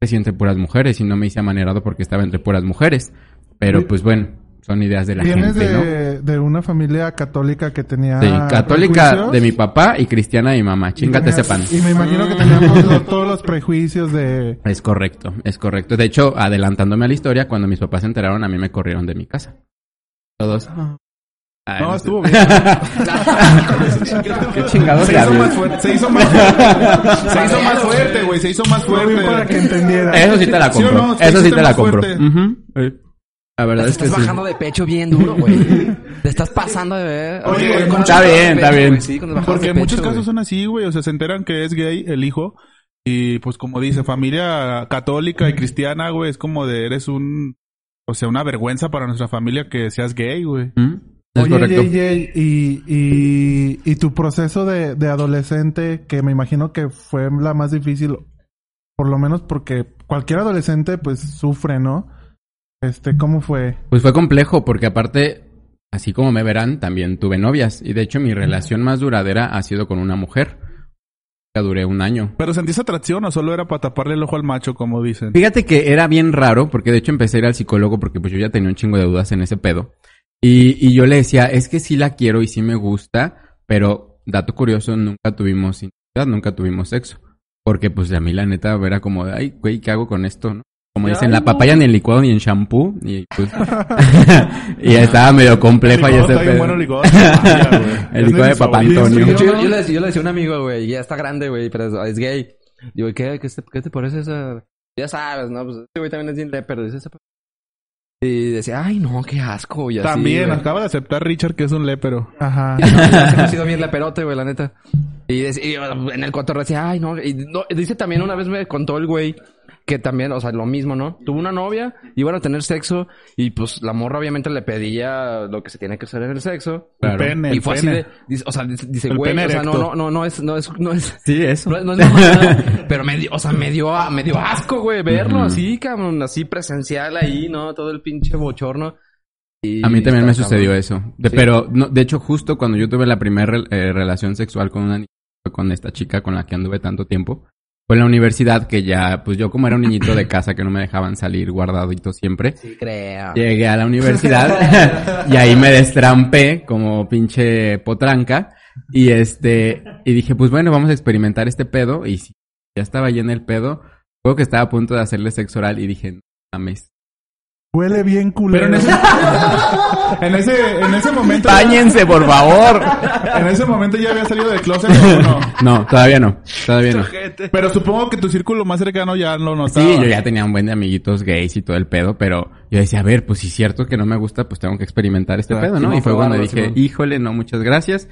crecí entre puras mujeres, y no me hice amanerado porque estaba entre puras mujeres. Pero pues bueno, son ideas de la Vienes gente, ¿no? de, de una familia católica que tenía... Sí, católica prejuicios. de mi papá y cristiana de mi mamá. Chingate ese tenías- pan. Y me imagino que teníamos los- todos los prejuicios de... Es correcto, es correcto. De hecho, adelantándome a la historia, cuando mis papás se enteraron, a mí me corrieron de mi casa. Todos. Ay, No, sé. estuvo bien. Qué chingados Se hizo más fuerte, se hizo más fuerte. Se hizo más fuerte, güey, se hizo más Fue bien para que fuerte. entendiera. Eso sí te la ¿Sí o compro. no? Eso sí te la compro. fuerte. La verdad Te es que estás sí. bajando de pecho bien duro, güey. Te estás pasando de ver. Oye, Oye, con está bien, pecho, está bien. sí, Porque de en muchos pecho, casos son así, güey. O sea, se enteran que es gay el hijo. Y pues como dice, familia católica y cristiana, güey, es como de eres un... O sea, una vergüenza para nuestra familia que seas gay, güey. ¿Mm? Es Oye, correcto. JJ, y, y, y tu proceso de, de adolescente, que me imagino que fue la más difícil, por lo menos porque cualquier adolescente pues sufre, ¿no? Este, ¿cómo fue? Pues fue complejo porque aparte, así como me verán, también tuve novias. Y de hecho mi relación más duradera ha sido con una mujer. Ya duré un año. Pero sentís atracción o solo era para taparle el ojo al macho, como dicen. Fíjate que era bien raro, porque de hecho empecé a ir al psicólogo porque pues yo ya tenía un chingo de dudas en ese pedo. Y, y yo le decía, es que sí la quiero y sí me gusta, pero dato curioso, nunca tuvimos intimidad, nunca tuvimos sexo. Porque pues a mí la neta era como, de, ay, güey, ¿qué hago con esto? no? Como dicen, la papaya ni en licuado ni en shampoo. Y pues... y estaba medio compleja y Licuado ese pedo. bueno el licuado. El de Papá. Antonio. Yo, yo le, decía- yo le decía a un amigo, güey, ya está grande, güey, pero es, es gay. Digo, ¿qué, qué, te, qué te parece esa...? Ya sabes, ¿no? Pues este güey también es bien pero dice ese... Y decía, ay, no, qué asco. Y así, También, güey. acaba de aceptar Richard que es un lépero. Ajá. Siempre ha sido bien leperote, güey, la neta. Y, dec- y, uh, en el cotorreo decía, ay, no. Y no, dice también una vez me contó el güey que también, o sea, lo mismo, ¿no? Tuvo una novia, iban a tener sexo y pues la morra obviamente le pedía lo que se tiene que hacer en el sexo. El pene, y el fue así pene. de, dice- o sea, dice, güey, pene o sea, no, no, no, no es, no es, no es, Sí, eso. no, no es mamada, pero me dio, o sea, me dio, me dio asco, güey, verlo así, cabrón, así presencial ahí, ¿no? Todo el pinche bochorno. Y A mí también me sucedió cabrón. eso. De- Sí. Pero, no, de hecho, justo cuando yo tuve la primera eh, relación sexual con una niña, con esta chica con la que anduve tanto tiempo, fue en la universidad que ya, pues yo como era un niñito de casa que no me dejaban salir guardadito siempre, Sí, creo. llegué a la universidad y ahí me destrampé como pinche potranca y este, y dije, pues bueno, vamos a experimentar este pedo y si ya estaba lleno el pedo, luego que estaba a punto de hacerle sexo oral y dije, no mames. Huele bien culero. Pero en ese, en ese, en ese momento, ¡Báñense, por favor! en ese momento ya había salido del closet o no. No, todavía no, todavía no. Pero supongo que tu círculo más cercano ya lo notaba. Sí, yo ya tenía un buen de amiguitos gays y todo el pedo, pero yo decía, a ver, pues si es cierto que no me gusta, pues tengo que experimentar este Ah, pedo, ¿no? Y fue cuando dije, híjole, no, muchas gracias.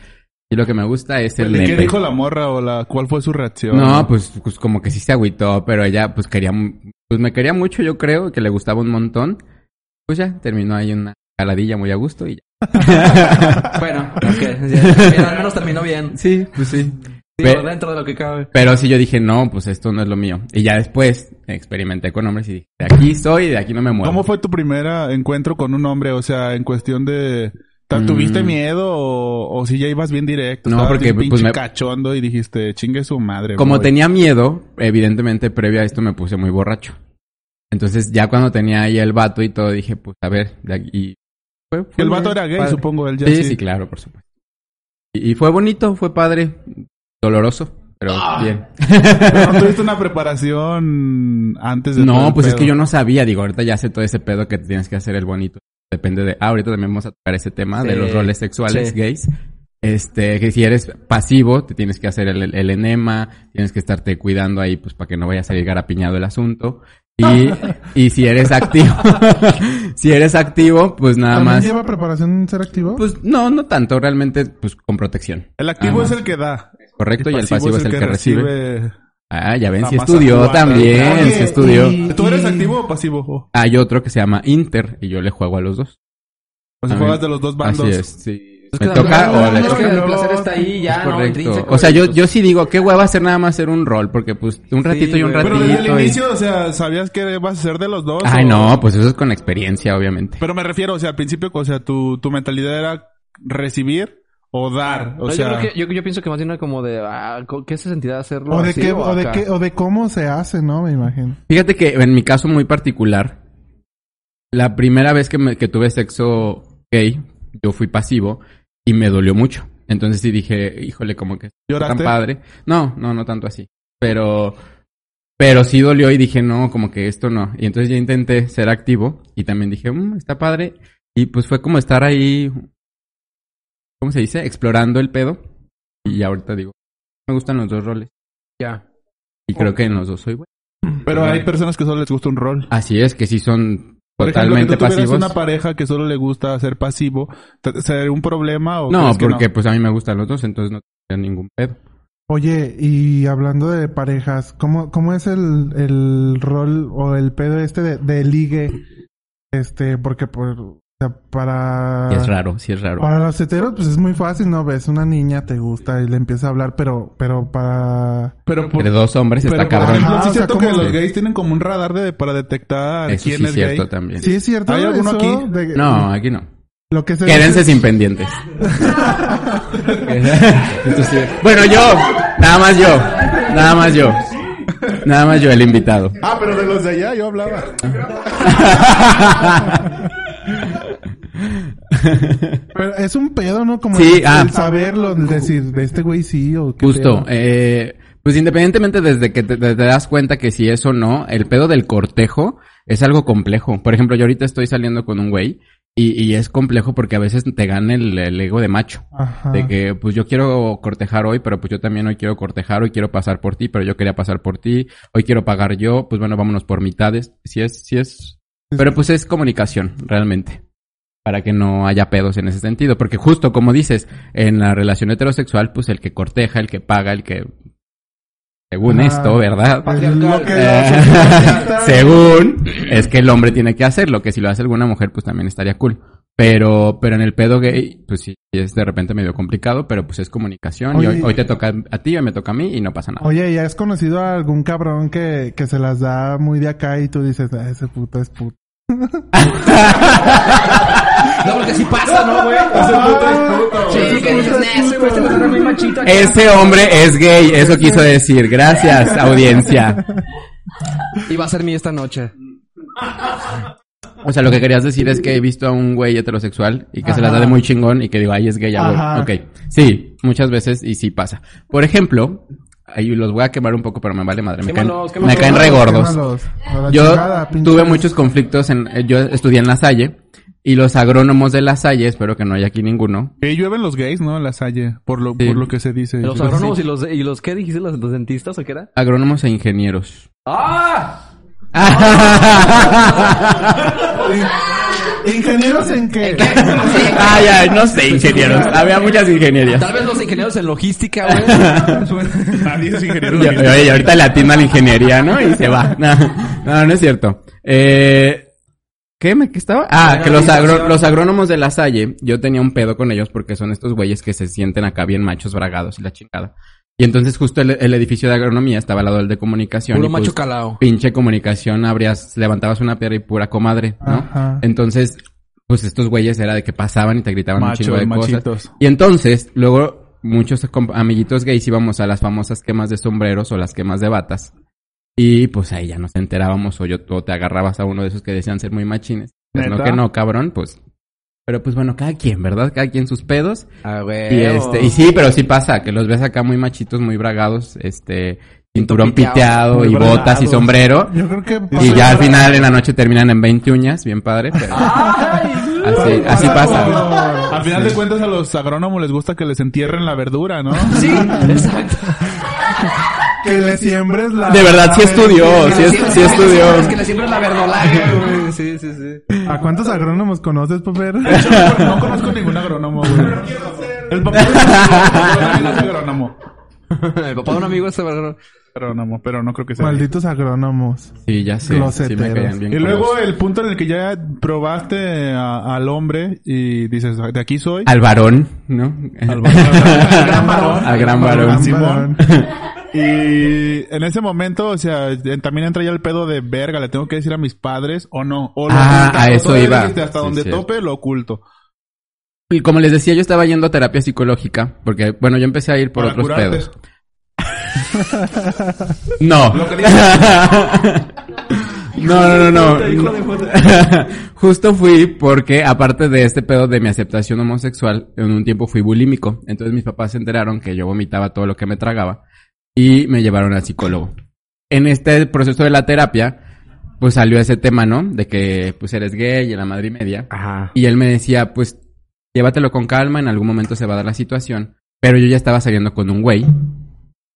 Y lo que me gusta es el ¿Y qué nepe. dijo la morra o la cuál fue su reacción? No, pues, pues como que sí se agüitó, pero ella pues quería, pues me quería mucho, yo creo, que le gustaba un montón. Pues ya, terminó ahí una caladilla muy a gusto y ya. Bueno, ok, ya, ya, al menos terminó bien. Sí, pues sí. Sí, Pe- dentro de lo que cabe. Pero sí yo dije, no, pues esto no es lo mío. Y ya después experimenté con hombres y dije, de aquí soy y de aquí no me muevo. ¿Cómo fue tu primer encuentro con un hombre? O sea, en cuestión de... ¿ta- Mm. ¿Tuviste miedo o, o si ya ibas bien directo? No, porque, bien pues, pinche me- cachondo y dijiste, chingue su madre. Como voy". tenía miedo, evidentemente previo a esto me puse muy borracho. Entonces ya cuando tenía ahí el vato y todo dije, pues a ver, de aquí... y fue- fue El vato era gay, padre. supongo, él ya Sí, sí. sí, claro, por supuesto. Y, y fue bonito, fue padre, doloroso, pero Ah. bien. Pero no tuviste una preparación antes de todo No, el pues es que yo no sabía, digo, ahorita ya sé todo ese pedo que te tienes que hacer el bonito. Depende de, ah, ahorita también vamos a tocar ese tema de los roles sexuales Sí. gays. Este, que si eres pasivo, te tienes que hacer el, el- el enema, tienes que estarte cuidando ahí, pues, para que no vaya a salir garapiñado el asunto. Y, y si eres activo, si eres activo, pues nada ¿También más. lleva preparación ser activo? Pues no, no tanto, realmente, pues con protección. El activo es el que da. Correcto, y el pasivo es el que, recibe. Ah, ya ven, si estudió también, Oye, si estudió. y- ¿Tú eres activo o pasivo? Hay otro que se llama Inter y yo le juego a los dos. o sea, A juegas de los dos bandos. Así es, sí. Es Me toca o le toca. el placer está ahí ya, ¿no? Correcto. O sea, yo, yo sí digo, qué hueva hacer nada más hacer un rol, porque pues un ratito y un ratito. Pero desde el y- inicio, o sea, ¿sabías que vas a ser de los dos? Ay, o- no, pues eso es con experiencia, obviamente. Pero me refiero, o sea, al principio, o sea, tu, tu mentalidad era recibir o dar. O no, sea, yo, creo que, yo, yo pienso que más bien era como de, ah, ¿qué se sentirá hacerlo o de así qué, o de qué, o de cómo se hace, ¿no? Me imagino. Fíjate que en mi caso muy particular, la primera vez que, me- que tuve sexo gay, yo fui pasivo y me dolió mucho. Entonces sí dije, híjole, como que está ¿Lloraste? tan padre. No, no, no tanto así. Pero, pero sí dolió y dije, no, como que esto no. Y entonces ya intenté ser activo y también dije, "Mm, está padre. Y pues fue como estar ahí, ¿cómo se dice? Explorando el pedo. Y ahorita digo, me gustan los dos roles. Ya. Y creo que en los dos soy bueno. pero hay personas que solo les gusta un rol. Así es, que sí son Por ejemplo, que totalmente tú tuvieras pasivos. una pareja que solo le gusta ser pasivo, ¿te- ¿sería un problema o No, crees que porque pues a mí me gustan los dos, entonces no tendría ningún pedo. Oye, y hablando de parejas, ¿cómo, cómo es el, el rol o el pedo este de, de ligue? Este, porque por, sea, para... Y es raro, sí es raro. Para los heteros, pues es muy fácil, ¿no? Ves una niña, te gusta y le empieza a hablar, pero, pero para... Pero, por- Entre dos hombres pero, está cabrón. Ajá, sí o sea, que ¿cómo- los gays tienen como un radar de, para detectar Eso quién sí es es cierto gay. también. Sí, es cierto. ¿Hay alguno aquí? de- No, aquí no. Lo que se Quédense sin pendientes. Bueno, yo, nada más yo, nada más yo. Nada más yo, el invitado. Ah, pero de los de allá yo hablaba. Pero es un pedo, ¿no? Como Sí, el, ah. el saberlo, el decir, de este güey sí o qué Justo, pedo. eh, pues independientemente desde que te, das cuenta que si es o no, el pedo del cortejo es algo complejo. Por ejemplo, yo ahorita estoy saliendo con un güey y, y es complejo porque a veces te gana el, el ego de macho. Ajá. De que, pues yo quiero cortejar hoy, pero pues yo también hoy quiero cortejar, hoy quiero pasar por ti, pero yo quería pasar por ti, hoy quiero pagar yo, pues bueno, vámonos por mitades. Si es, si es, pero pues es comunicación, realmente. Para que no haya pedos en ese sentido. Porque justo como dices, en la relación heterosexual, pues el que corteja, el que paga, el que según Ah, esto, ¿verdad? Eh, según es que el hombre tiene que hacerlo, que si lo hace alguna mujer pues también estaría cool. Pero, pero en el pedo gay, pues sí, es de repente medio complicado, pero pues es comunicación. Y hoy, hoy te toca a ti, hoy me toca a mí y no pasa nada. Oye, ¿ya has conocido a algún cabrón que, que se las da muy de acá y tú dices, "Ah, ese puto es puto? No, porque sí pasa, ¿no, güey? Sí, que dices, "Nah, ese güey se me suena muy machito acá". Ese hombre es gay, eso quiso decir. Gracias, audiencia. Y va a ser mí esta noche. O sea, lo que querías decir es que he visto a un güey heterosexual y que se las da de muy chingón y que digo, ay, es gay, ya, güey. Ok. Sí, muchas veces y sí pasa. Por ejemplo, ahí los voy a quemar un poco, pero me vale madre. Me caen, Quémalos, quémalos. me caen re gordos. Quémalos. A la Yo chingada, tuve muchos conflictos en, eh, yo estudié en La Salle y los agrónomos de La Salle, espero que no haya aquí ninguno. Que llueven los gays, ¿no? En la Salle. Por lo, Sí. por lo que se dice. Los Sí. agrónomos y los, y los, ¿qué dijiste? ¿Los, los dentistas o qué era? Agrónomos e ingenieros. ¡Ah! ¿Ingenieros en qué? Ay, ay, no sé, ingenieros. Había muchas ingenierías. Tal vez ingenieros en logística, güey. Nadie es ingeniero. Y, oye, ahorita le atina a la ingeniería, ¿no? Y se va. No, no, no es cierto. Eh, ¿Qué me qué estaba? Ah, que los, agro- los agrónomos de la Salle, yo tenía un pedo con ellos porque son estos güeyes que se sienten acá bien machos bragados y la chingada. Y entonces justo el, el edificio de agronomía estaba al lado del de comunicación. Puro y pues, macho calao. pinche comunicación abrías, levantabas una piedra y pura comadre, ¿no? Ajá. Entonces, pues estos güeyes era de que pasaban y te gritaban un chingo de cosas. machitos. Y entonces, luego, muchos amiguitos gays íbamos a las famosas quemas de sombreros o las quemas de batas. Y pues ahí ya nos enterábamos o yo o te agarrabas a uno de esos que decían ser muy machines. Pues no que no, cabrón, pues. Pero pues bueno, cada quien, ¿verdad? Cada quien sus pedos. Ah, güey. Y este, y sí, pero sí pasa, que los ves acá muy machitos, muy bragados, este, cinturón piteado, y botas y sombrero. Yo creo que... Y ya al final en la noche terminan en 20 uñas, bien padre, pero así, así pasa. Al final de cuentas a los agrónomos les gusta que les entierren la verdura, ¿no? Sí, exacto. Que le siembres la... De verdad, sí estudió, sí, es- sí estudió. Es que le siempre la verdolaga, güey. Sí, sí, sí. ¿A cuántos agrónomos conoces, Popper? No conozco ningún agrónomo, güey. El papá de un amigo es agrónomo. El papá de un amigo es agrónomo. Agrónomo, pero no creo que sea. Malditos agrónomos. Sí, ya sé, sí me caían bien. Y luego el punto en el que ya probaste a- al hombre y dices, de aquí soy. Al varón, ¿no? Al gran varón. Al gran varón. Simón. Y en ese momento, o sea, también entra ya el pedo de verga, le tengo que decir a mis padres o no. O lo Ah, oculto. a eso iba. dijiste, hasta Sí, donde cierto. tope, lo oculto. Y como les decía, yo estaba yendo a terapia psicológica, porque, bueno, yo empecé a ir por Para otros curarte. pedos. No. No, no, no, no. Justo fui porque, aparte de este pedo de mi aceptación homosexual, en un tiempo fui bulímico. Entonces mis papás se enteraron que yo vomitaba todo lo que me tragaba y me llevaron al psicólogo. En este proceso de la terapia, pues salió ese tema, ¿no? De que, pues eres gay y la madre y media. Ajá. Y él me decía, pues, llévatelo con calma, en algún momento se va a dar la situación. Pero yo ya estaba saliendo con un güey.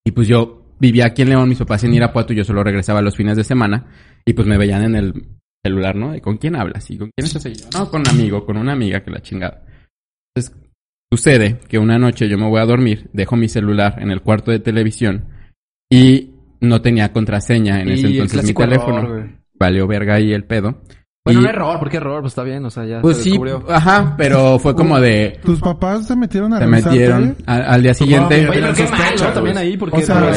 Y pues yo vivía aquí en León, mis papás en Irapuato y yo solo regresaba los fines de semana. Y pues me veían en el celular, ¿no? ¿Y con quién hablas? ¿Y con quién estás ahí? No, con un amigo, con una amiga, que la chingada. Entonces, sucede que una noche yo me voy a dormir, dejo mi celular en el cuarto de televisión y no tenía contraseña en ese Y entonces mi teléfono. Valió verga ahí el pedo. Bueno, Y- un error, ¿por qué error? Pues está bien, o sea, ya Pues se sí, descubrió. ajá, pero fue como de... ¿Tus papás se metieron a Se metieron al, al día siguiente. Supongo que Oye, pero qué Tenían mal, ¿no? sospechas, También güey. ahí, porque... O sea,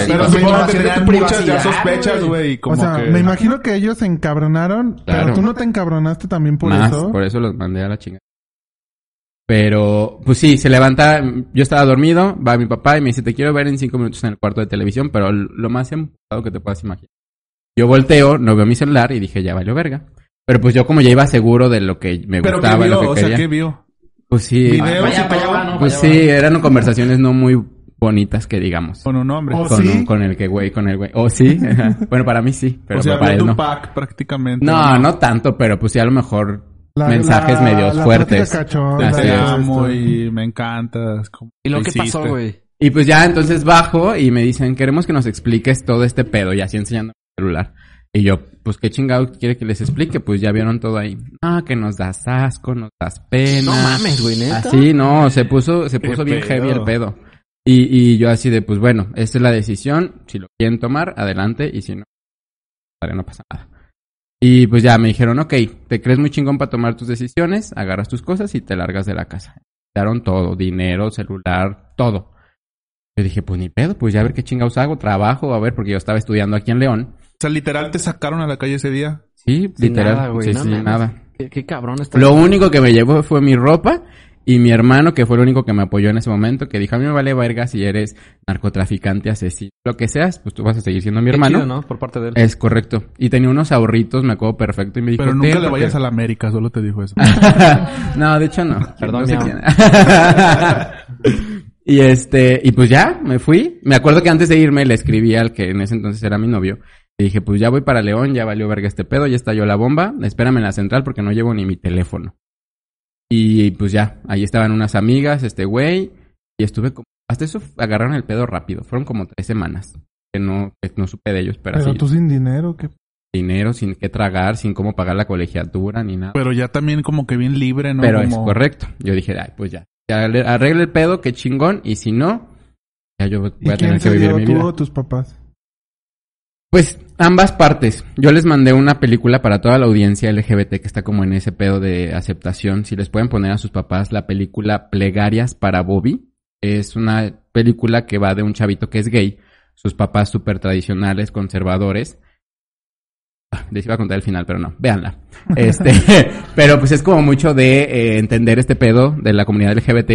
pero muchas ya sospechas, güey. güey. Como O sea, que... me imagino que ellos se encabronaron, Claro. pero tú no te encabronaste también por más, eso. por eso los mandé a la chingada. Pero, pues sí, se levanta, yo estaba dormido, va mi papá y me dice, te quiero ver en cinco minutos en el cuarto de televisión, pero lo más empujado que te puedas imaginar. Yo volteo, no veo mi celular y dije, ya valió verga. Pero pues yo como ya iba seguro de lo que me Pero gustaba, ¿qué vio? lo que O sea, quería. ¿qué vio? Pues sí, Videos ¿no? pues sí, eran conversaciones no muy bonitas que digamos. Con un hombre. O Con, sí. un- con el que güey, con el güey. O sí, ajá. bueno, para mí sí, pero o sea, para él no. pack prácticamente. No, no tanto, pero pues sí a lo mejor La- mensajes la- medios la fuertes. cachonda Así Te es. amo y me encantas. como ¿Y lo que pasó, güey? Y pues ya entonces bajo y me dicen, queremos que nos expliques todo este pedo y así enseñando el celular. Y yo, pues qué chingado quiere que les explique, pues ya vieron todo ahí. Ah, que nos das asco, nos das pena. No mames, güey, neta. Así, no, se puso, se puso bien pedo. heavy el pedo. Y, y yo así de, pues bueno, esta es la decisión. Si lo quieren tomar, adelante. Y si no, no pasa nada. Y pues ya me dijeron, ok, te crees muy chingón para tomar tus decisiones, agarras tus cosas y te largas de la casa. Daron todo, dinero, celular, todo. Yo dije, pues ni pedo, pues ya a ver qué chingados hago, trabajo, a ver, porque yo estaba estudiando aquí en León. O sea, literal te sacaron a la calle ese día. Sí, Sin literal. nada, güey, sí, no sí, nada. Qué, qué cabrón está. Lo único que me llevó fue mi ropa y mi hermano, que fue el único que me apoyó en ese momento, que dijo, a mí me vale verga si eres narcotraficante, asesino, lo que seas, pues tú vas a seguir siendo mi Qué hermano. chido, ¿no? Por parte de él. Es correcto. Y tenía unos ahorritos, me acuerdo perfecto, y me dijo, Pero nunca "Ten, le porque- vayas a la América, solo te dijo eso. no, de hecho no. Perdón, No sé quién. y este, y pues ya, me fui. Me acuerdo que antes de irme le escribí al que en ese entonces era mi novio. Y dije, pues ya voy para León, ya valió verga este pedo, ya estalló la bomba. Espérame en la central porque no llevo ni mi teléfono. Y pues ya, ahí estaban unas amigas, este güey. Y estuve como, hasta eso agarraron el pedo rápido. Fueron como tres semanas. Que no, que no supe de ellos, pero, Pero así. tú sin dinero, ¿qué? Dinero, sin qué tragar, sin cómo pagar la colegiatura, ni nada. Pero ya también como que bien libre, ¿no? Pero es correcto. Yo dije, ay, pues ya. Ya le- arregle el pedo, qué chingón. Y si no, ya yo voy ¿Y a tener que vivir mi tú vida. o tus papás? Pues ambas partes. Yo les mandé una película para toda la audiencia LGBT que está como en ese pedo de aceptación. Si les pueden poner a sus papás la película Plegarias para Bobby. Es una película que va de un chavito que es gay. Sus papás súper tradicionales, conservadores. Ah, Les iba a contar el final, pero no. Véanla. Este, pero pues es como mucho de eh, entender este pedo de la comunidad LGBT.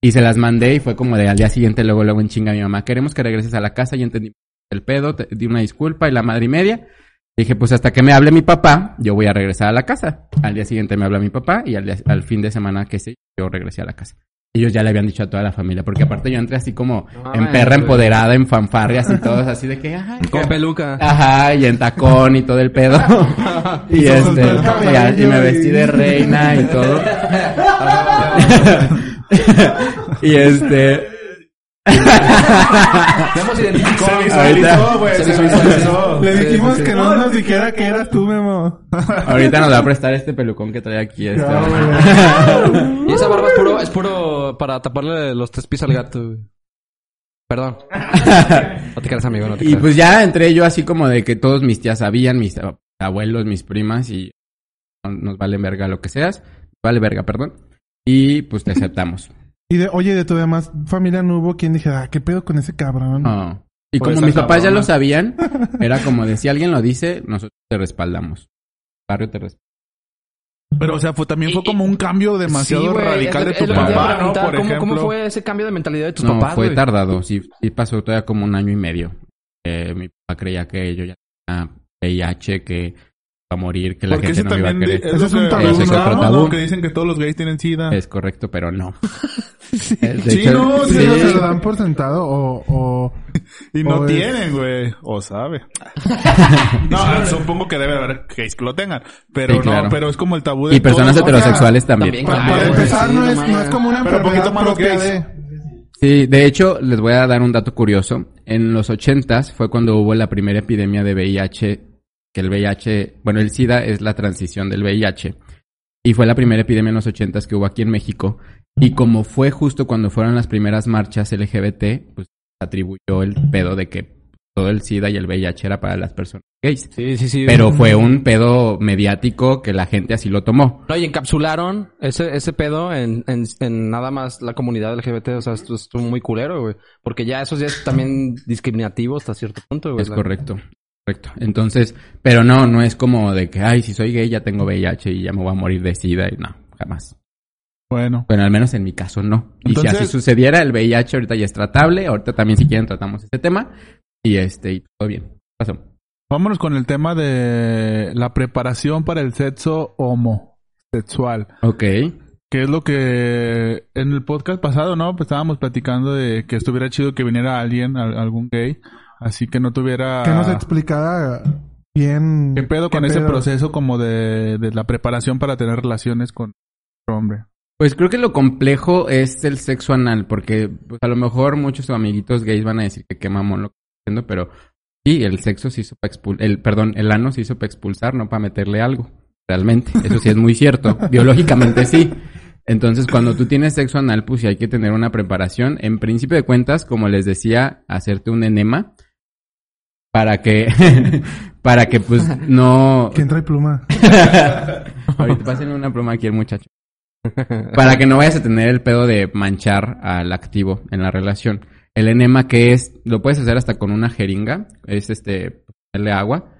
Y se las mandé y fue como de al día siguiente, luego, luego en chinga a mi mamá. Queremos que regreses a la casa y entendí el pedo, te di una disculpa y la madre y media. Dije, pues hasta que me hable mi papá, yo voy a regresar a la casa. Al día siguiente me habla mi papá y al, día- al fin de semana que sí, yo regresé a la casa. Ellos ya le habían dicho a toda la familia, porque aparte yo entré así como No en perra empoderada, en fanfarrias y todos así de que, ay, Con peluca. Ajá, y en tacón y todo el pedo. y este, y, me vestí de reina y todo. y este, hemos identificado. Se visualizó, güey. Se Se visualizó. Le dijimos que no nos dijera que eras tú, Memo. ahorita nos va a prestar este pelucón que trae aquí este. Y esa barba es puro, es puro para taparle los tres pies al gato, güey. Perdón. No te creas, amigo, no te Y pues ya entré yo así como de que todos mis tías sabían, mis abuelos, mis primas y nos vale verga lo que seas. Vale verga, perdón. Y pues te aceptamos. Y de, oye, de tu demás familia no hubo quien dijera, ah, ¿qué pedo con ese cabrón? No. Y Por como mis papás ya lo sabían, era como de si alguien lo dice, nosotros te respaldamos. Barrio te respalda. Pero, o sea, fue, también fue como un cambio demasiado Sí, radical es- de tu papá, ¿no? Por ¿cómo, ejemplo. ¿Cómo fue ese cambio de mentalidad de tus No, papás, fue tardado. Sí, sí pasó todavía como un año y medio. Eh, mi papá creía que yo ya tenía VIH, que a morir, que la Porque gente ese no iba a querer. Ese es un tabú, es otro tabú. Que dicen que todos los gays tienen sida. Es correcto, pero no. Sí, hecho, no, ¿Sí, sí, se lo dan por sentado o... o... Y no O tienen, güey. O sabe. no, supongo que debe haber gays que lo tengan. Pero Sí, claro. no, pero es como el tabú de Y personas todos. heterosexuales también. también, Para, claro, para güey, empezar, sí, no, es, no es como una Pero poquito enfermedad más los propia gays. de... Sí, de hecho, les voy a dar un dato curioso. En los ochentas fue cuando hubo la primera epidemia de VIH, que el VIH, bueno, el SIDA es la transición del VIH. Y fue la primera epidemia en los ochentas que hubo aquí en México. Y como fue justo cuando fueron las primeras marchas LGBT, pues atribuyó el pedo de que todo el SIDA y el VIH era para las personas gays. Sí, sí, sí. Pero fue un pedo mediático que la gente así lo tomó. No, y encapsularon ese, ese pedo en, en, en nada más la comunidad LGBT. O sea, esto estuvo muy culero, güey. Porque ya eso ya es también discriminativo hasta cierto punto, güey. Es correcto. Correcto. Entonces, pero no, no es como de que, ay, si soy gay ya tengo VIH y ya me voy a morir de SIDA y no, jamás. Bueno. Bueno, al menos en mi caso no. Y Entonces- si así sucediera, el VIH ahorita ya es tratable. Ahorita también si quieren tratamos este tema. Y este, y todo bien. Pasó. Vámonos con el tema de la preparación para el sexo homosexual. Ok. Que es lo que en el podcast pasado, ¿no? Pues estábamos platicando de que estuviera chido que viniera alguien, al- algún gay, así que no tuviera... Que nos explicara bien... ¿Qué pedo con qué ese pedo. proceso como de, de la preparación para tener relaciones con otro hombre? Pues creo que lo complejo es el sexo anal, porque pues, a lo mejor muchos amiguitos gays van a decir que qué mamón lo que estoy haciendo, pero sí, el sexo se hizo para expulsar, el, perdón, el ano se hizo para expulsar, no para meterle algo. Realmente, eso sí es muy cierto. Biológicamente sí. Entonces, cuando tú tienes sexo anal, pues sí hay que tener una preparación. En principio de cuentas, como les decía, hacerte un enema para que, para que pues no... ¿Quién trae pluma? Ahorita pasen una pluma aquí el muchacho. Para que no vayas a tener el pedo de manchar al activo en la relación. El enema que es, lo puedes hacer hasta con una jeringa, es este, ponerle agua,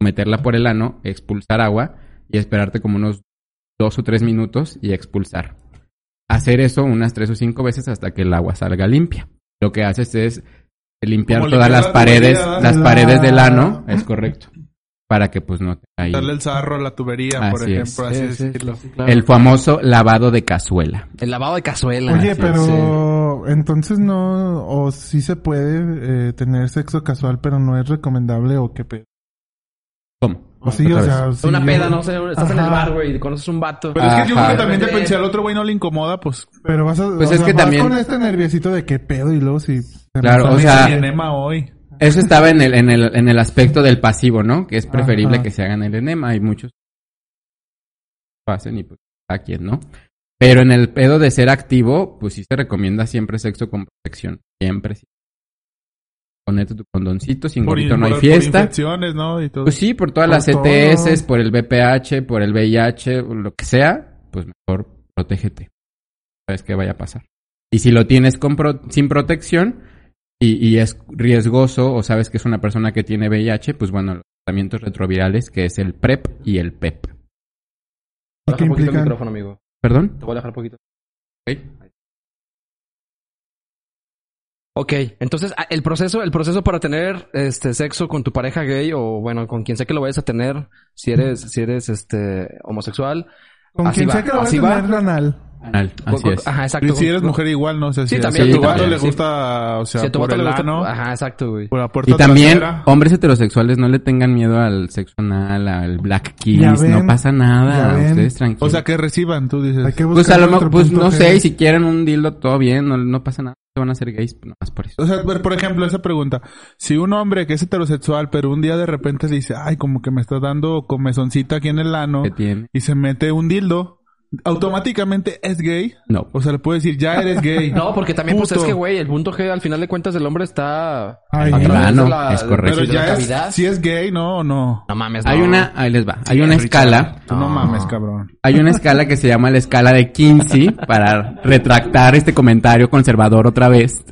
meterla por el ano, expulsar agua y esperarte como unos dos o tres minutos y expulsar. Hacer eso unas tres o cinco veces hasta que el agua salga limpia. Lo que haces es limpiar Como todas limpiar las la paredes, tubería, las la- paredes del ano, es correcto. Para que pues no te ahí. Darle el sarro a la tubería, por Así es. ejemplo, así Sí, sí, decirlo. sí, claro. El famoso lavado de cazuela. El lavado de cazuela. Oye, pero entonces no, o sí se puede eh, tener sexo casual, pero no es recomendable o qué pedo. ¿Cómo? O sí, o sea, sí. Una yo- peda, no sé, estás en el Ajá. bar, güey, y conoces un vato. Pero es que yo creo Ajá. que también repente- si al otro güey no le incomoda, pues... Pero vas a, Pues es sea, que vas también- con este nerviosito de qué pedo y luego si... Claro, o "Dame sea- mi enema hoy. Eso estaba en el, en el, en el aspecto del pasivo, ¿no? Que es preferible Ajá. que se hagan el enema. Hay muchos que lo hacen y pues a quien no. Pero en el pedo de ser activo, pues sí se recomienda siempre sexo con protección. Siempre. sí. Ponerte tu condoncito, sin gorrito no hay fiesta. Por infecciones, ¿no? Y todo. Pues sí, por todas Por las. ETS, por el VPH, por el VIH, lo que sea, pues mejor protégete. Sabes qué vaya a pasar. Y si lo tienes con pro- sin protección y, y es riesgoso o sabes que es una persona que tiene VIH, pues bueno, los tratamientos retrovirales que es el PrEP y el PEP. ¿Qué el implican? micrófono, amigo. ¿Perdón? Te voy a dejar poquito. Ok. Ok, entonces ah, el proceso, el proceso para tener este sexo con tu pareja gay o bueno, con quien sea que lo vayas a tener, si eres, si eres este homosexual. Con Así quien va, sea que lo vaya así a va. tener anal. Anal, así es. Ajá, exacto. Y si eres mujer igual, no sé si, Sí, si también, a tu vato le sí. gusta, o sea, si a tu por el le gusta- ano, Ajá, exacto, güey. por la puerta Y también, trasera. hombres heterosexuales, no le tengan miedo al sexo anal, al black kiss, no pasa nada, ustedes tranquilos. O sea, que reciban, tú dices. Hay que Pues a lo mejor, pues no G. sé, y si quieren un dildo, todo bien, no, no pasa nada, se van a hacer gays, no más por eso. O sea, por por ejemplo, esa pregunta. Si un hombre que es heterosexual, pero un día de repente dice, ay, como que me está dando comezoncita aquí en el ano, ¿Qué tiene? y se mete un dildo, automáticamente es gay. No. O sea, le puede decir, ya eres gay. No, porque también pues es que güey, el punto G al final de cuentas el hombre está Ay, no. de es correcto. Pero ya es, si es gay, ¿no o no? No mames, Hay no. una, ahí les va, hay una Richard, escala, no mames, cabrón. hay una escala que se llama la escala de Kinsey, para retractar este comentario conservador otra vez.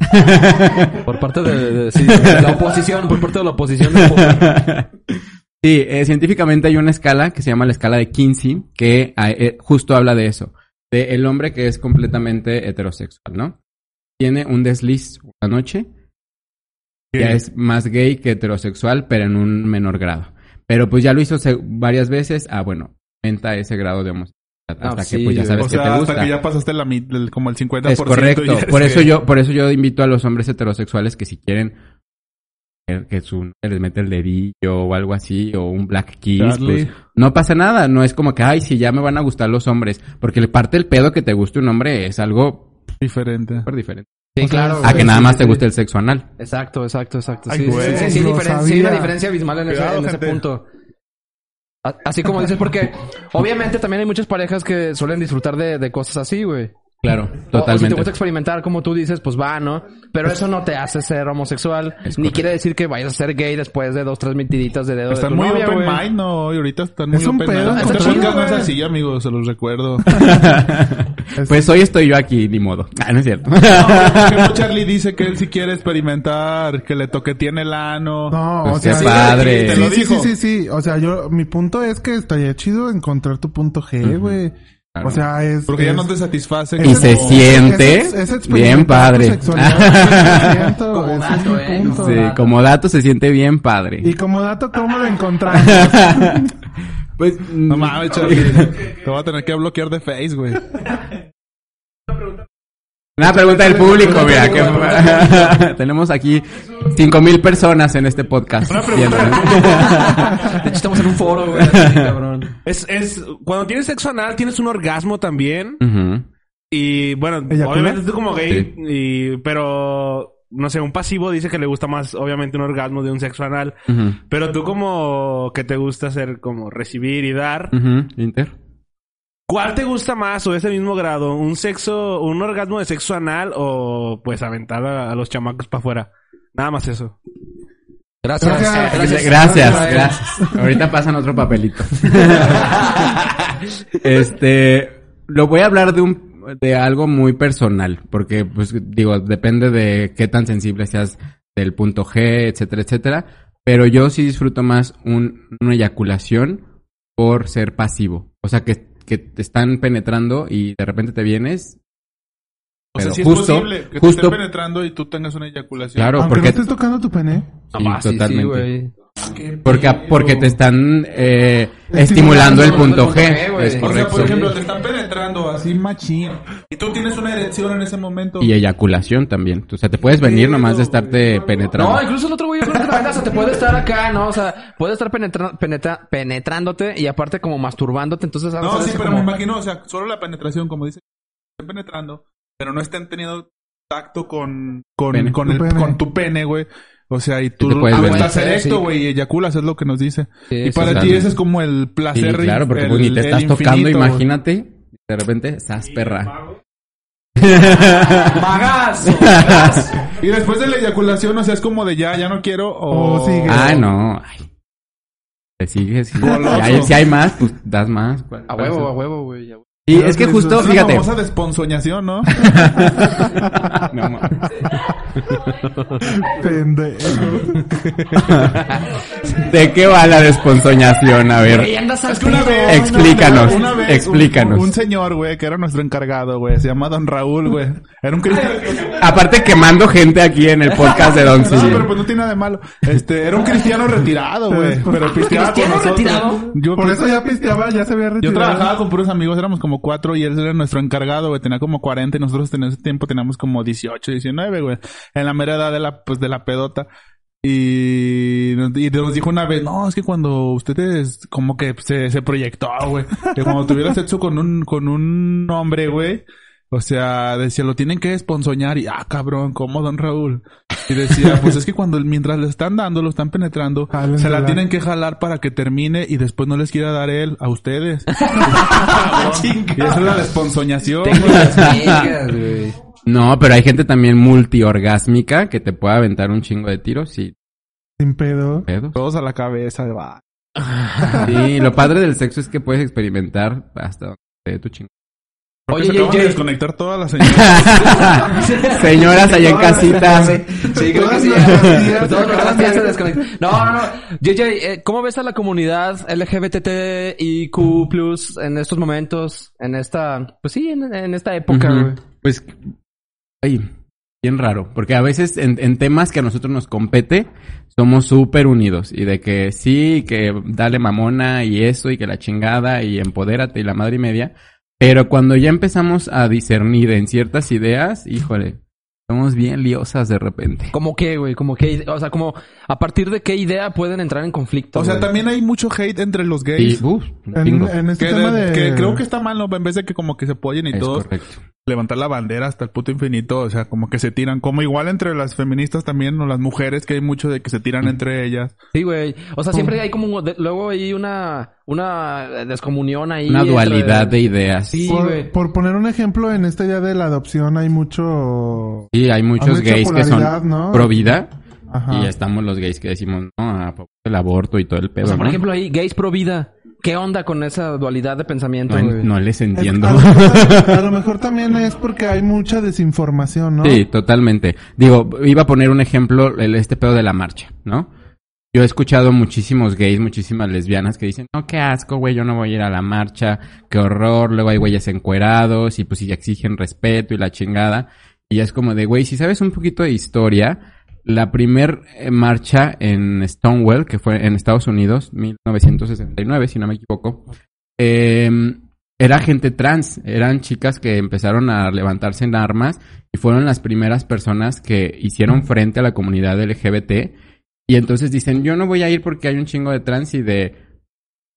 por parte de, de- sí, de la oposición, por parte de la oposición. Sí, eh, científicamente hay una escala que se llama la escala de Kinsey, que ah, eh, justo habla de eso. De el hombre que es completamente heterosexual, ¿no? Tiene un desliz una noche, ya Gay. es más gay que heterosexual, pero en un menor grado. Pero pues ya lo hizo varias veces, ah, bueno, aumenta ese grado de homosexualidad. Ah, Hasta sí, que pues ya sabes O que sea, hasta que ya pasaste la, el- como el 50%. Es correcto. ya Por eso yo, por eso yo invito a los hombres heterosexuales que si quieren que- su les mete el dedillo o algo así o un black kiss, pues no pasa nada. No es como que ay, si ya me van a gustar los hombres, porque le parte el pedo que te guste un hombre es algo Diferente. súper diferente. Sí, claro. A que nada más sí, te sí. guste el sexo anal. Exacto, exacto, exacto. Ay, Sí, güey. sí, sí, sí, Lo diferen- sí, hay una diferencia abismal en, ese, en ese punto. Así como dices, porque obviamente también hay muchas parejas que suelen disfrutar de, de cosas así, güey. Claro, O- O, si te totalmente. gusta experimentar, como tú dices, pues va, ¿no? Pero eso no te hace ser homosexual. Es ni correcto. quiere decir que vayas a ser gay después de dos, tres metiditas de dedo Están de muy novia, open mind, ¿no? Y ahorita están muy Es un open pedo, mind. Este chido, no es así, amigos, se los recuerdo. pues hoy estoy yo aquí, ni modo. Ah, no es cierto. Porque Charlie dice que él sí quiere experimentar, que le toque tiene el ano. No, Pues o sea, qué padre. Sí, Te lo sí, sí, dijo. sí, sí. O sea, yo, mi punto es que estaría chido encontrar tu punto G, güey. Claro. O sea, es. Porque ya no te satisface. Y se como- siente es- es experimentar bien padre. sexualidad 100%, Como dato, eh, punto. como dato se siente bien padre. Y como dato, ¿cómo lo encontramos? Pues No mames, Charlie. te voy a tener que bloquear de Face, güey. Una pregunta del público, mira. Que... Tenemos aquí cinco mil personas en este podcast. viéndonos. De hecho, estamos en un foro, güey. así, cabrón. Es, es, cuando tienes sexo anal, tienes un orgasmo también. Ujú. Y bueno, ¿Eyacula? obviamente tú como gay, y, pero no sé, un pasivo dice que le gusta más, obviamente, un orgasmo de un sexo anal. Ujú. Pero tú como que te gusta hacer como recibir y dar. Ujú. Inter. ¿Cuál te gusta más o ese mismo grado? ¿Un sexo, un orgasmo de sexo anal o pues aventar a, a los chamacos para afuera? Nada más eso. Gracias. Gracias. Gracias, gracias. Ahorita pasan otro papelito. este, lo voy a hablar de un de algo muy personal, porque pues digo, depende de qué tan sensible seas del punto G, etcétera, etcétera, pero yo sí disfruto más un, una eyaculación por ser pasivo. O sea, que, que te están penetrando y de repente te vienes. O sea, Pero si justo- es posible que te justo- estén penetrando y tú tengas una eyaculación. Claro, Aunque porque no estés tocando tu pene. sí, Ah, sí, sí, totalmente. güey. Porque, porque te están eh, estimulando el punto G. Es O sea, correcto. por ejemplo, te están penetrando así machín y tú tienes una erección en ese momento. Y eyaculación también. O sea, te puedes venir nomás de estarte penetrando. No, incluso el otro güey yo creo que también hasta te puede estar acá, ¿no? O sea, puede estar penetra- penetra- penetrándote y aparte como masturbándote, entonces... No, sí, pero como- me imagino, o sea, solo la penetración, como dice, estén penetrando, pero no estén teniendo tacto con, con, Pene. con, Tu el, con tu pene, güey. O sea, y tú venir. estás Sí, erecto, sí. güey, y eyaculas, es lo que nos dice. Sí, y sí, para sí, ti sí. ese es como el Sí, placer. claro, porque el- pues, ni te estás tocando, imagínate. De repente, estás perra. ¡Magas! Y después de la eyaculación, o sea, es como de ya, ya no quiero, o... O sigue. Ah, no. Ay. Te sigues. Si, hay, si hay más, pues das más. A huevo, a huevo, güey. a huevo. Y es que justo, Es la fíjate. famosa desponsoñación, ¿no? No, Pendejo. ¿De qué va la desponsoñación? A ver. Es que una vez, Explícanos, una vez, explícanos. Un, un señor, güey, que era nuestro encargado, güey, se llama Don Raúl, güey. Era un cristiano. Aparte quemando gente aquí en el podcast de Don No, Silvio. pero pues no tiene nada de malo. Este, era un cristiano retirado, güey. Pero pisteaba con ¿Cristiano nosotros. retirado? Yo, Por eso ya pisteaba, ya se había yo retirado. trabajaba con puros amigos, éramos como cuatro y él era nuestro encargado, güey. Tenía como 40 y nosotros en ese tiempo teníamos como 18, 19, güey. En la mera edad de la, pues de la pedota. Y, nos- y nos dijo una vez, no, es que cuando ustedes como que se, se proyectó, güey. Que cuando tuviera sexo con un, con un hombre, güey. O sea, decía, lo tienen que esponsoñar y, ah, cabrón, ¿cómo, don Raúl? Y decía, pues es que cuando mientras le están dando, lo están penetrando, se la tienen que jalar para que termine y después no les quiera dar él a ustedes. y esa es la güey. No, pero hay gente también multiorgásmica que te puede aventar un chingo de tiros y Sin pedo. pedos. Todos a la cabeza, va. Sí, lo padre del sexo es que puedes experimentar hasta donde te dé tu chingo. Porque Oye, se acaban de JJ. desconectar todas las señoras. Señoras allá en casita. Sí, creo que sí. Todos los días se desconectan. No, no, no. JJ, eh, ¿cómo ves a la comunidad LGBTIQ+, en estos momentos? En esta... Pues sí, en, en esta época. Pues, ay, bien raro. Porque a veces en, en temas que a nosotros nos compete, somos súper unidos. Y de que sí, que dale mamona y eso, y que la chingada, y empodérate, y la madre y media. Pero cuando ya empezamos a discernir en ciertas ideas, híjole, somos bien liosas de repente. ¿Cómo qué, güey? ¿Cómo qué? O sea, como... ¿A partir de qué idea pueden entrar en conflicto, O sea, güey? también hay mucho hate entre los Y, gays. uf, un En, en este Que, tema de- de... que creo que está mal, ¿no? En vez de que como que se apoyen y Es todos correcto. Levantar la bandera hasta el puto infinito, o sea, como que se tiran, como igual entre las feministas también, o las mujeres, que hay mucho de que se tiran entre ellas. Sí, güey. O sea, siempre hay como... de- luego hay una... Una descomunión ahí. Una entre- dualidad de ideas. Sí, Por, güey. por poner un ejemplo, en esta idea de la adopción hay mucho... Sí, hay muchos gays que son ¿no? pro vida. Ajá. Y estamos los gays que decimos, no, a favor del aborto y todo el pedo. O sea, por ¿no? ejemplo, ahí, gays pro vida. ¿Qué onda con esa dualidad de pensamiento, no, les Es- entiendo. a, lo mejor, a lo mejor también es porque hay mucha desinformación, ¿no? Sí, totalmente. Digo, iba a poner un ejemplo, el, este pedo de la marcha, ¿no? Yo he escuchado muchísimos gays, muchísimas lesbianas que dicen, no, qué asco, güey, yo no voy a ir a la marcha, qué horror, luego hay güeyes encuerados y pues sí exigen respeto y la chingada. Y es como de, güey, si sabes un poquito de historia, la primer eh, marcha en Stonewall, que fue en Estados Unidos, 1969, si no me equivoco, eh, era gente trans, eran chicas que empezaron a levantarse en armas y fueron las primeras personas que hicieron frente a la comunidad LGBT. Y entonces dicen, yo no voy a ir porque hay un chingo de trans y de,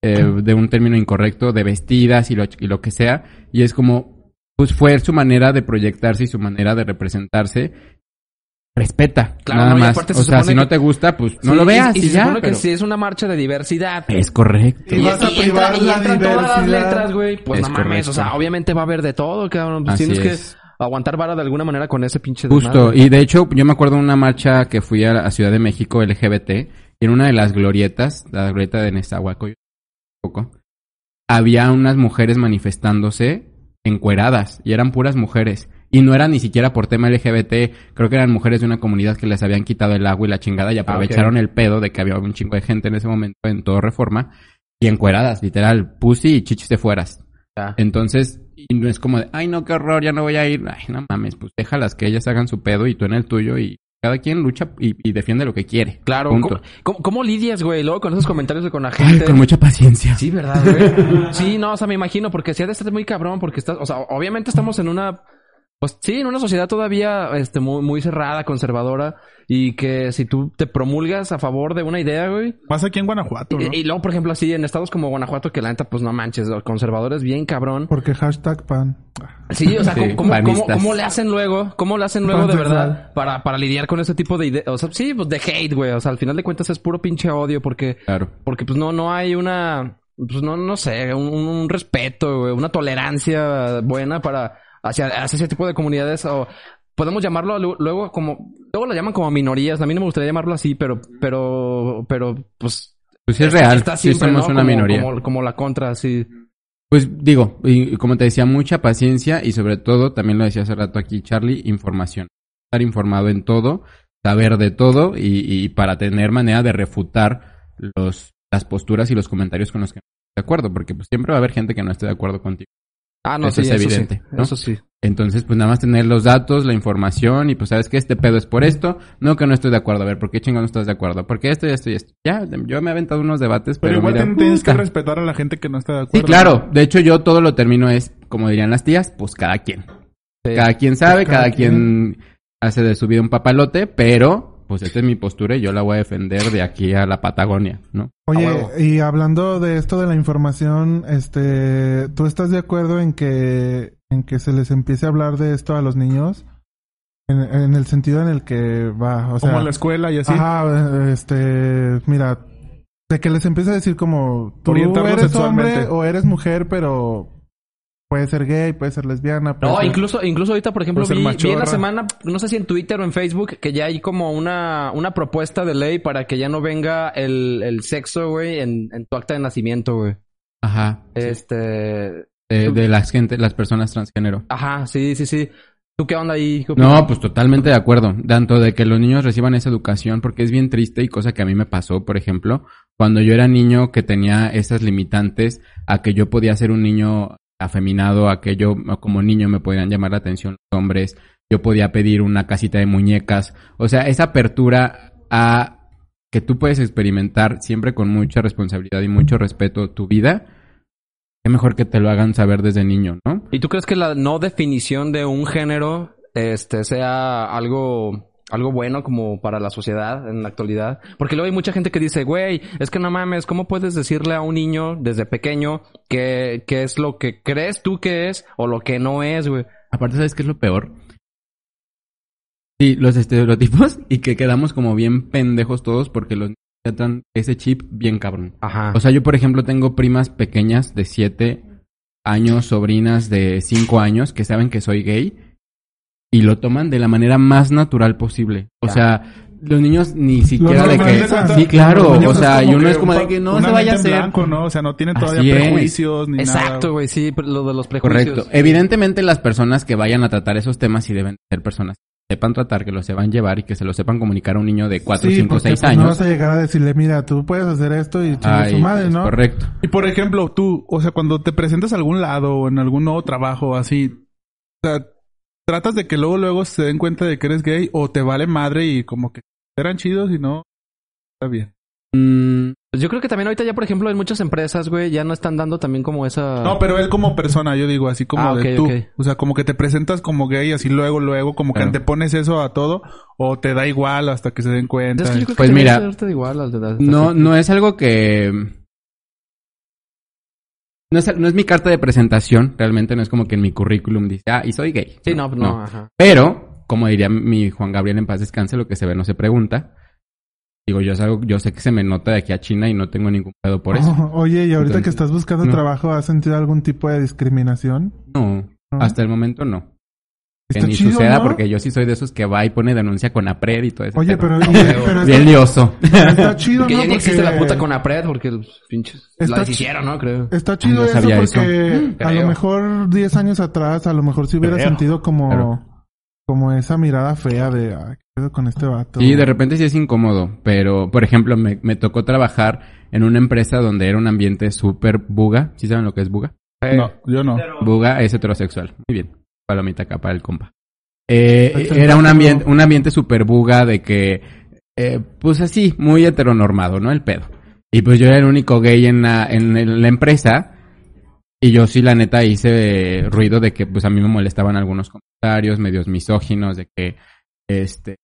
eh, de un término incorrecto, de vestidas y lo, y lo que sea. Y es como, pues fue su manera de proyectarse y su manera de representarse. Respeta. Claro, nada no, y más. aparte se O sea, si no que- te gusta, pues no Sí, lo y- veas y, y, se ya. supone que pero- si es una marcha de diversidad. Es correcto. Y vas a entra- privar y la entran todas las letras, güey. Pues Es no mames, correcto. o sea, obviamente va a haber de todo, cabrón. Pues Así tienes es. que aguantar vara de alguna manera con ese pinche Justo, y de hecho, yo me acuerdo de una marcha que fui a la Ciudad de México LGBT, y en una de las glorietas, la glorieta de Nezahualcóyotl, poco, había unas mujeres manifestándose encueradas, y eran puras mujeres. Y no era ni siquiera por tema LGBT, creo que eran mujeres de una comunidad que les habían quitado el agua y la chingada, y aprovecharon el pedo de que había un chingo de gente en ese momento en todo Reforma, y encueradas, literal, pussy y chichis de fueras. Ya. Entonces, y no es como de, ay, no, qué horror, ya no voy a ir. Ay, no mames, pues déjalas que ellas hagan su pedo y tú en el tuyo y cada quien lucha y, y defiende lo que quiere. Claro. ¿cómo, cómo, cómo lidias, güey? Luego con esos comentarios de con la Ay, gente. con mucha paciencia. Sí, ¿verdad, güey? Sí, no, o sea, me imagino, porque sí ha de estar muy cabrón, porque estás, o sea, obviamente estamos en una, pues sí, en una sociedad todavía, este, muy, muy cerrada, conservadora, y que si tú te promulgas a favor de una idea, güey, Más aquí en Guanajuato, ¿no? y, y luego, por ejemplo, así, en estados como Guanajuato, que la neta, pues no manches, los conservadores bien cabrón. Porque hashtag pan. Sí, o sea, Sí, ¿cómo, cómo, panistas. cómo- cómo le hacen luego? ¿Cómo le hacen luego de verdad para, para lidiar con ese tipo de ideas? O sea, sí, pues de hate, güey. O sea, al final de cuentas es puro pinche odio porque, Claro. porque pues no, no hay una, pues no, no sé, un, un- un respeto, güey, una tolerancia buena para, hacia, hacia ese tipo de comunidades o podemos llamarlo lu- luego como, luego lo llaman como minorías. A mí no me gustaría llamarlo así, pero, pero, pero, pues. Pues sí es está- real, está sí somos ¿no? una Como- minoría. Como, como la contra, sí. Pues digo, y, y como te decía, mucha paciencia y sobre todo, también lo decía hace rato aquí Charlie, información. Estar informado en todo, saber de todo y, y para tener manera de refutar los, las posturas y los comentarios con los que no estoy de acuerdo, porque pues siempre va a haber gente que no esté de acuerdo contigo. Ah, no, Eso sí, es eso evidente, sí. ¿no? Eso sí. Entonces, pues nada más tener los datos, la información y pues sabes que este pedo es por esto, no que no estoy de acuerdo, a ver, ¿por qué chingón no estás de acuerdo? Porque esto y esto y esto. Ya, yo me he aventado unos debates, Pero, pero, igual mira, tienes que respetar a la gente que no está de acuerdo. Sí, claro. De hecho, yo todo lo termino es, como dirían las tías, pues cada quien. Sí. Cada quien sabe, Pues cada cada, quien hace de su vida un papalote, pero pues esta es mi postura y yo la voy a defender de aquí a la Patagonia, ¿no? Oye, y hablando de esto de la información, este, ¿tú estás de acuerdo en que en que se les empiece a hablar de esto a los niños? En, en el sentido en el que va, o sea, Como en la escuela y así. ajá, este, mira, de que les empiece a decir como tú eres sexualmente. hombre o eres mujer, pero puede ser gay, puede ser lesbiana, puede No, ser- incluso, incluso ahorita, por ejemplo, vi, vi en la semana, no sé si en Twitter o en Facebook, que ya hay como una, una propuesta de ley para que ya no venga el, el sexo, güey, en, en tu acta de nacimiento, güey. Ajá. Este... De, de las gente, las personas transgénero. Ajá, sí, sí, sí. ¿Tú qué onda ahí? ¿Qué opinas? No, pues totalmente de acuerdo. Tanto de que los niños reciban esa educación, porque es bien triste y cosa que a mí me pasó, por ejemplo, cuando yo era niño que tenía esas limitantes a que yo podía ser un niño afeminado, a que yo como niño me podían llamar la atención los hombres, yo podía pedir una casita de muñecas. O sea, esa apertura a que tú puedes experimentar siempre con mucha responsabilidad y mucho respeto tu vida, qué mejor que te lo hagan saber desde niño, ¿no? ¿Y tú crees que la no definición de un género este sea algo algo bueno como para la sociedad en la actualidad? Porque luego hay mucha gente que dice, güey, es que no mames, ¿cómo puedes decirle a un niño desde pequeño que, que es lo que crees tú que es o lo que no es, güey? Aparte, ¿sabes qué es lo peor? Sí, los estereotipos y que quedamos como bien pendejos todos porque los niños traen ese chip bien cabrón. Ajá. O sea, yo por ejemplo tengo primas pequeñas de 7 años, sobrinas de 5 años que saben que soy gay y lo toman de la manera más natural posible. O Ya. sea, los niños ni siquiera de que... Sí, claro. Los O sea, y uno es como un de que no se vaya a hacer... blanco, ¿no? O sea, no tienen todavía Así es. prejuicios ni Exacto, güey, sí, lo de los prejuicios. Correcto. Evidentemente las personas que vayan a tratar esos temas sí deben ser personas que sepan tratar, que lo sepan llevar y que se lo sepan comunicar a un niño de 4, Sí, 5, porque, 6 pues, No años. vas a llegar a decirle, mira, tú puedes hacer esto y chingue Ay, su madre, ¿no? Correcto. Y por ejemplo, tú, o sea, cuando te presentas a algún lado o en algún nuevo trabajo así, o sea, tratas de que luego luego se den cuenta de que eres gay o te vale madre y como que eran chidos y no está bien. Mm, Pues yo creo que también ahorita ya, por ejemplo, en muchas empresas, güey, ya no están dando también como esa... No, pero él como persona, yo digo así como Ah, de tú, o sea, como que te presentas como gay así luego luego como Claro. que te pones eso a todo o te da igual hasta que se den cuenta. Es que yo creo que Pues mira, igual no, no es algo que... No es, no es mi carta de presentación, realmente no es como que en mi currículum dice, ah, y soy gay. Sí, no, no, ajá. Pero como diría mi Juan Gabriel en paz descanse, lo que se ve no se pregunta. Digo, yo, es algo- yo sé que se me nota de aquí a China y no tengo ningún pedo por eso. Oh, oye, y ahorita Entonces, que estás buscando no. trabajo, ¿has sentido algún tipo de discriminación? No, No. hasta el momento no. Que Está ni chido, suceda ¿no? porque yo sí soy de esos que va y pone denuncia con APRED y todo eso. Oye, pero, y- pero Bien está, lioso. está chido, Que ¿no? ya ni existe la puta con Apred porque los pinches Está la deshicieron, ¿no? Creo. Está chido no eso porque eso. a Creo. lo mejor 10 años atrás, a lo mejor si hubiera Creo. sentido como, Claro. como esa mirada fea de, ay, ¿qué pedo con este vato? Sí, de repente sí es incómodo, pero por ejemplo me, me tocó trabajar en una empresa donde era un ambiente súper buga. ¿Sí saben lo que es buga? No, yo no. Buga es heterosexual. Muy bien. Palomita acá para el compa. Eh, era un ambiente, un ambiente súper buga de que, eh, pues así, muy heteronormado, ¿no? El pedo. Y pues yo era el único gay en la, en la empresa. Y yo sí, la neta, hice eh, ruido de que pues a mí me molestaban algunos comentarios medios misóginos, de que, este,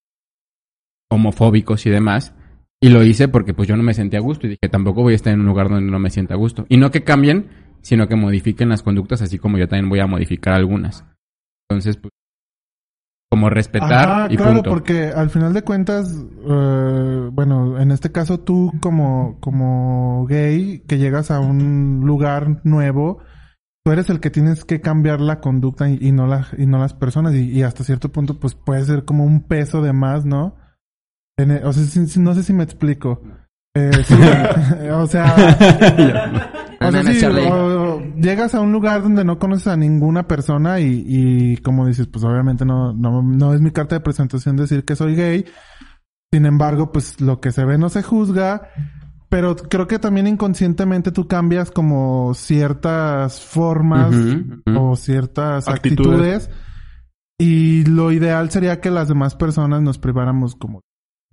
homofóbicos y demás. Y lo hice porque pues yo no me sentía a gusto y dije, tampoco voy a estar en un lugar donde no me sienta a gusto. Y no que cambien, sino que modifiquen las conductas, así como yo también voy a modificar algunas. Entonces, pues, como respetar Ajá, y claro, punto. porque al final de cuentas, eh, bueno, en este caso tú como, como gay que llegas a un lugar nuevo, tú eres el que tienes que cambiar la conducta y, y no la, y no las personas y, y hasta cierto punto pues puede ser como un peso de más, ¿no? En e- o sea, si- no sé si me explico. Eh, sí, o sea, o sea, sí, Charlie. o- o llegas a un lugar donde no conoces a ninguna persona y, y como dices, pues obviamente no, no, no es mi carta de presentación decir que soy gay. Sin embargo, pues lo que se ve no se juzga. Pero creo que también inconscientemente tú cambias como ciertas formas o ciertas Actitudes. actitudes. Y lo ideal sería que las demás personas nos priváramos como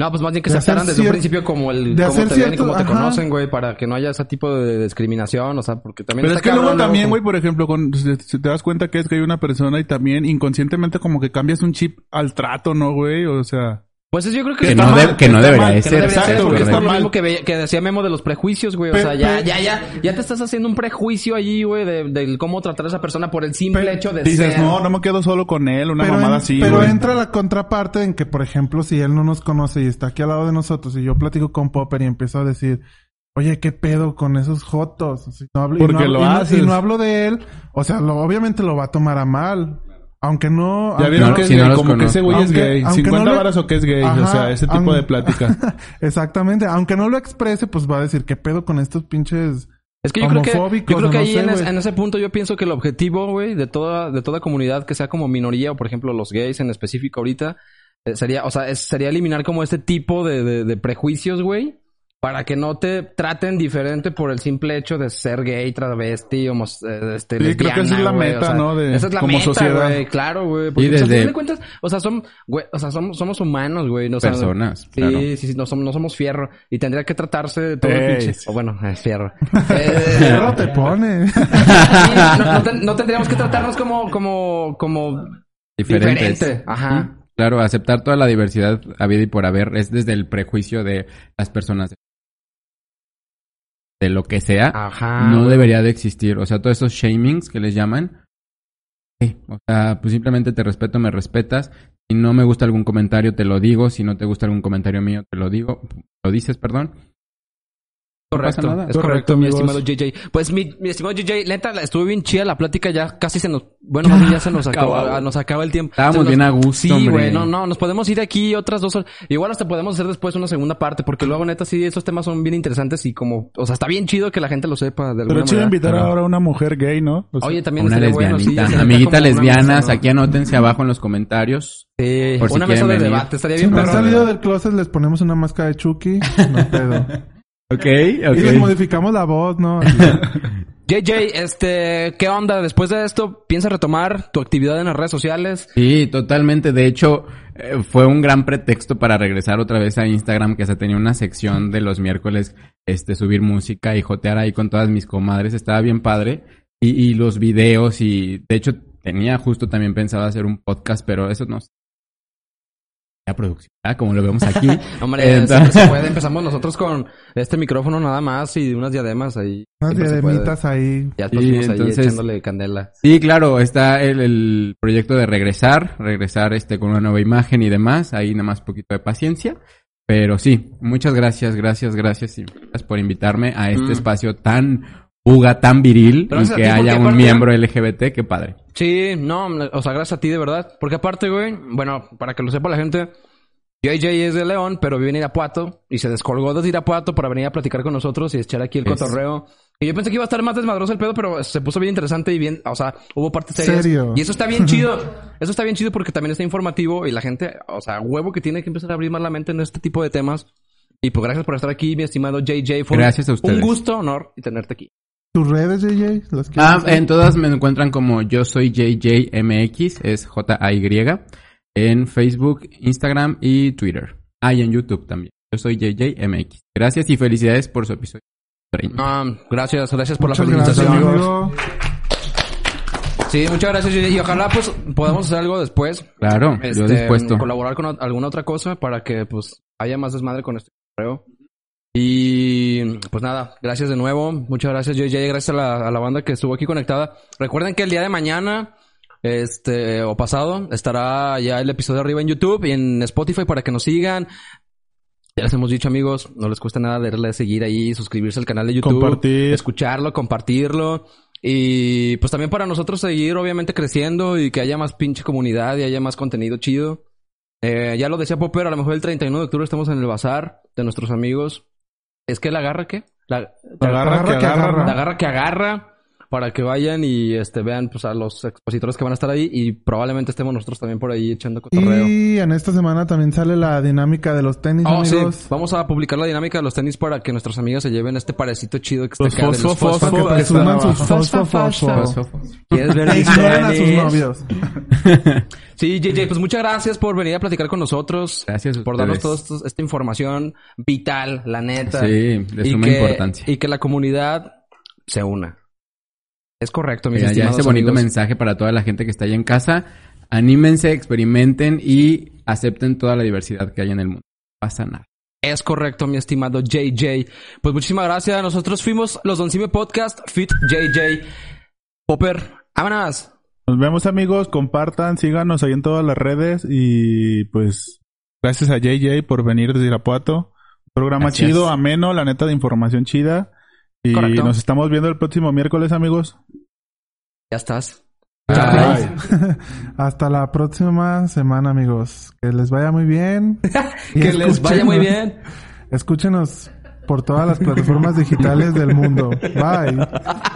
No, pues más bien que De se aceptaran desde un principio como el de cómo hacer te ven y cierto- cómo te ajá. conocen, güey, para que no haya ese tipo de discriminación, o sea, porque también Pero es que luego también, como- güey, por ejemplo, con, si te das cuenta que es que hay una persona y también inconscientemente como que cambias un chip al trato, ¿no, güey? O sea... Pues es- yo creo que, Que está no, mal, de- que no está debería mal, de que no ser. debería ser, Exacto, porque que es lo mal. mismo que, decía Memo de los prejuicios, güey. O sea, ya, ya, ya, ya te estás haciendo un prejuicio allí, güey, de, del cómo tratar a esa persona por el simple Pero hecho de Dices, ser. no, no me quedo solo con él, una pero, mamada en- así, pero güey. entra la contraparte en que, por ejemplo, si él no nos conoce y está aquí al lado de nosotros y yo platico con Popper y empiezo a decir, oye, ¿qué pedo con esos jotos? Si no hablo, y Porque no, hablo- lo y no- haces. y no hablo de él, o sea, lo, obviamente lo va a tomar a mal. Aunque no... Ya aunque vieron no- que es si no gay, los como que ese güey es Aunque- gay. aunque 50 no le- varas o que es gay. o Ajá, sea, ese tipo aun- de plática. Exactamente. Aunque no lo exprese, pues va a decir, ¿qué pedo con estos pinches... Es que yo creo que, yo creo que o no ahí sé, en, ese, güey. en ese punto yo pienso que el objetivo, güey, de toda, de toda comunidad que sea como minoría, o por ejemplo los gays en específico ahorita, eh, sería, o sea, es- sería eliminar como este tipo de, de, de prejuicios, güey, para que no te traten diferente por el simple hecho de ser gay, travesti, homos, eh, este, Sí, creo que esa es lesbiana, la meta, o sea, ¿no? De- esa es la como meta, sociedad. claro, güey. Porque Y pues, desde- final de cuentas, o sea, son, güey, o sea, somos, somos humanos, güey. no, o sea, Personas, Sí, claro. sí, sí, no somos, no somos fierro. Y tendría que tratarse de todo el pinche. O bueno, es fierro. Eh, Pero te pone. Sí, no, no ten- no tendríamos que tratarnos como, como, como Diferentes. diferente. Ajá. Claro, aceptar toda la diversidad habida y por haber es desde el prejuicio de las personas de lo que sea. Ajá. no güey. debería de existir. O sea, todos esos shamings que les llaman. sí, O sea, pues simplemente te respeto, me respetas. Si no me gusta algún comentario, te lo digo. Si no te gusta algún comentario mío, te lo digo. Lo dices, perdón. Correcto, es correcto, Correcto, mi amigos. estimado JJ. Pues mi, mi estimado JJ, neta, la- estuvo bien chida la plática, ya casi se nos, bueno, más ya se nos acaba, nos acaba el tiempo. Estábamos nos- bien a gusto, Sí, güey, no, no, nos podemos ir aquí otras dos horas. Igual hasta podemos hacer después una segunda parte, porque luego neta sí, esos temas son bien interesantes y como, o sea, está bien chido que la gente lo sepa de Pero chido invitar ahora a una mujer gay, ¿no? O sea, Oye, también Una estaría bueno, lesbianita. sí, Amiguitas lesbianas, mesa, ¿no? aquí anótense abajo en los comentarios. Sí, por si una mesa quieren de venir. debate, estaría Si bien no han salido del closet, les ponemos una máscara de Chucky. No pedo. Ok, Y les modificamos la voz, ¿no? JJ, este, ¿qué onda? Después de esto, ¿piensas retomar tu actividad en las redes sociales? Sí, totalmente. De hecho, eh, fue un gran pretexto para regresar otra vez a Instagram, que se tenía una sección de los miércoles, este, subir música y jotear ahí con todas mis comadres. Estaba bien padre. Y, y los videos y, de hecho, tenía justo también pensado hacer un podcast, pero eso no la producción, ¿verdad? como lo vemos aquí. Hombre, Entonces- se, se puede. Empezamos nosotros con este micrófono nada más y unas diademas ahí. Unas diademitas ahí. Ya Sí, estamos ahí entonces- echándole candela. Sí, claro, está el, el proyecto de regresar, regresar este con una nueva imagen y demás, ahí nada más poquito de paciencia. Pero sí, muchas gracias, gracias, gracias y gracias por invitarme a este Mm. espacio tan buga, tan viril Gracias y que haya un aparte- miembro LGBT, qué padre. Sí, no, o sea, gracias a ti de verdad. Porque aparte, güey, bueno, para que lo sepa la gente, JJ es de León, pero vive en Irapuato y se descolgó desde Irapuato para venir a platicar con nosotros y echar aquí el Es- cotorreo. Y yo pensé que iba a estar más desmadroso el pedo, pero se puso bien interesante y bien, o sea, hubo partes serias. Serio. Y eso está bien chido. Eso está bien chido porque también está informativo y la gente, o sea, huevo que tiene que empezar a abrir más la mente en este tipo de temas. Y pues gracias por estar aquí, mi estimado JJ. Fue Gracias a ustedes. Un gusto, honor y tenerte aquí. ¿Tus redes, JJ? ¿Las Ah, decir? en todas me encuentran como yo soy JJMX, es J-A-Y, en Facebook, Instagram y Twitter. Ah, y en YouTube también. Yo soy JJMX. Gracias y felicidades por su episodio 30. Ah, gracias, gracias por Muchas la gracias, felicitación. amigo. Sí, muchas gracias. Y ojalá pues podamos hacer algo después. Claro, yo Este, dispuesto. Colaborar con alguna otra cosa para que pues haya más desmadre con este correo. Y pues nada, gracias de nuevo. Muchas gracias, JJ. Gracias a la, a la banda que estuvo aquí conectada. Recuerden que el día de mañana, este, o pasado, estará ya el episodio arriba en YouTube y en Spotify para que nos sigan. Ya les hemos dicho, amigos, no les cuesta nada darle seguir ahí, suscribirse al canal de YouTube, Compartir. escucharlo, compartirlo. Y pues también para nosotros seguir obviamente creciendo y que haya más pinche comunidad y haya más contenido chido. Eh, ya lo decía Popper, a lo mejor el 31 de octubre estamos en el bazar de nuestros amigos. ¿Es que la agarra qué? La, La agarra que agarra. la agarra que agarra para que vayan y este vean pues a los expositores que van a estar ahí y probablemente estemos nosotros también por ahí echando cotorreo. Y en esta semana también sale la dinámica de los tenis, Oh, sí. amigos. Vamos a publicar la dinámica de los tenis para que nuestros amigos se lleven este parecito chido que está Los acá de los fosfo, fosfo, fosfo, Para que presuman sus fosfo, fosfo. ¿Quieres ver mis a sus novios. Sí, JJ, pues muchas gracias por venir a platicar con nosotros. Gracias Por darnos toda esta información vital, la neta. Sí, de Y suma que- importancia. Y que la comunidad se una. Es correcto, mis Mira, ya estimados ese bonito amigos. mensaje para toda la gente que está allá en casa. Anímense, experimenten y acepten toda la diversidad que hay en el mundo. No pasa nada. Es correcto, mi estimado JJ. Pues muchísimas gracias. Nosotros fuimos los Don Cime Podcast Fit JJ. Popper, vámonos. Nos vemos amigos, compartan, síganos ahí en todas las redes y pues gracias a JJ por venir desde Irapuato. Programa Gracias. chido, ameno, la neta de información chida. Y Correcto. nos estamos viendo el próximo miércoles amigos. Ya estás. Hasta la próxima semana, amigos. Que les vaya muy bien. Que les vaya muy bien. Escúchenos por todas las plataformas digitales del mundo. Bye.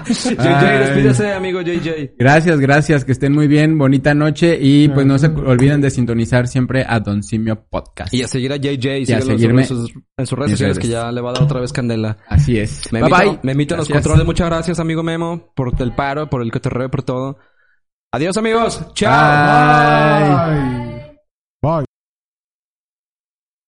JJ, Ay. despídese, amigo JJ. Gracias, gracias, que estén muy bien, bonita noche y pues no se olviden de sintonizar siempre a Don Simio Podcast. Y a seguir a JJ. Y a en seguirme sus, en sus redes sociales redes. que ya le va a dar otra vez candela. Así es. Me bye invito, bye. Me invito a los controles. Muchas gracias, amigo Memo, por el paro, por el cotorreo, por todo. Adiós, amigos. Chao. Bye. Bye.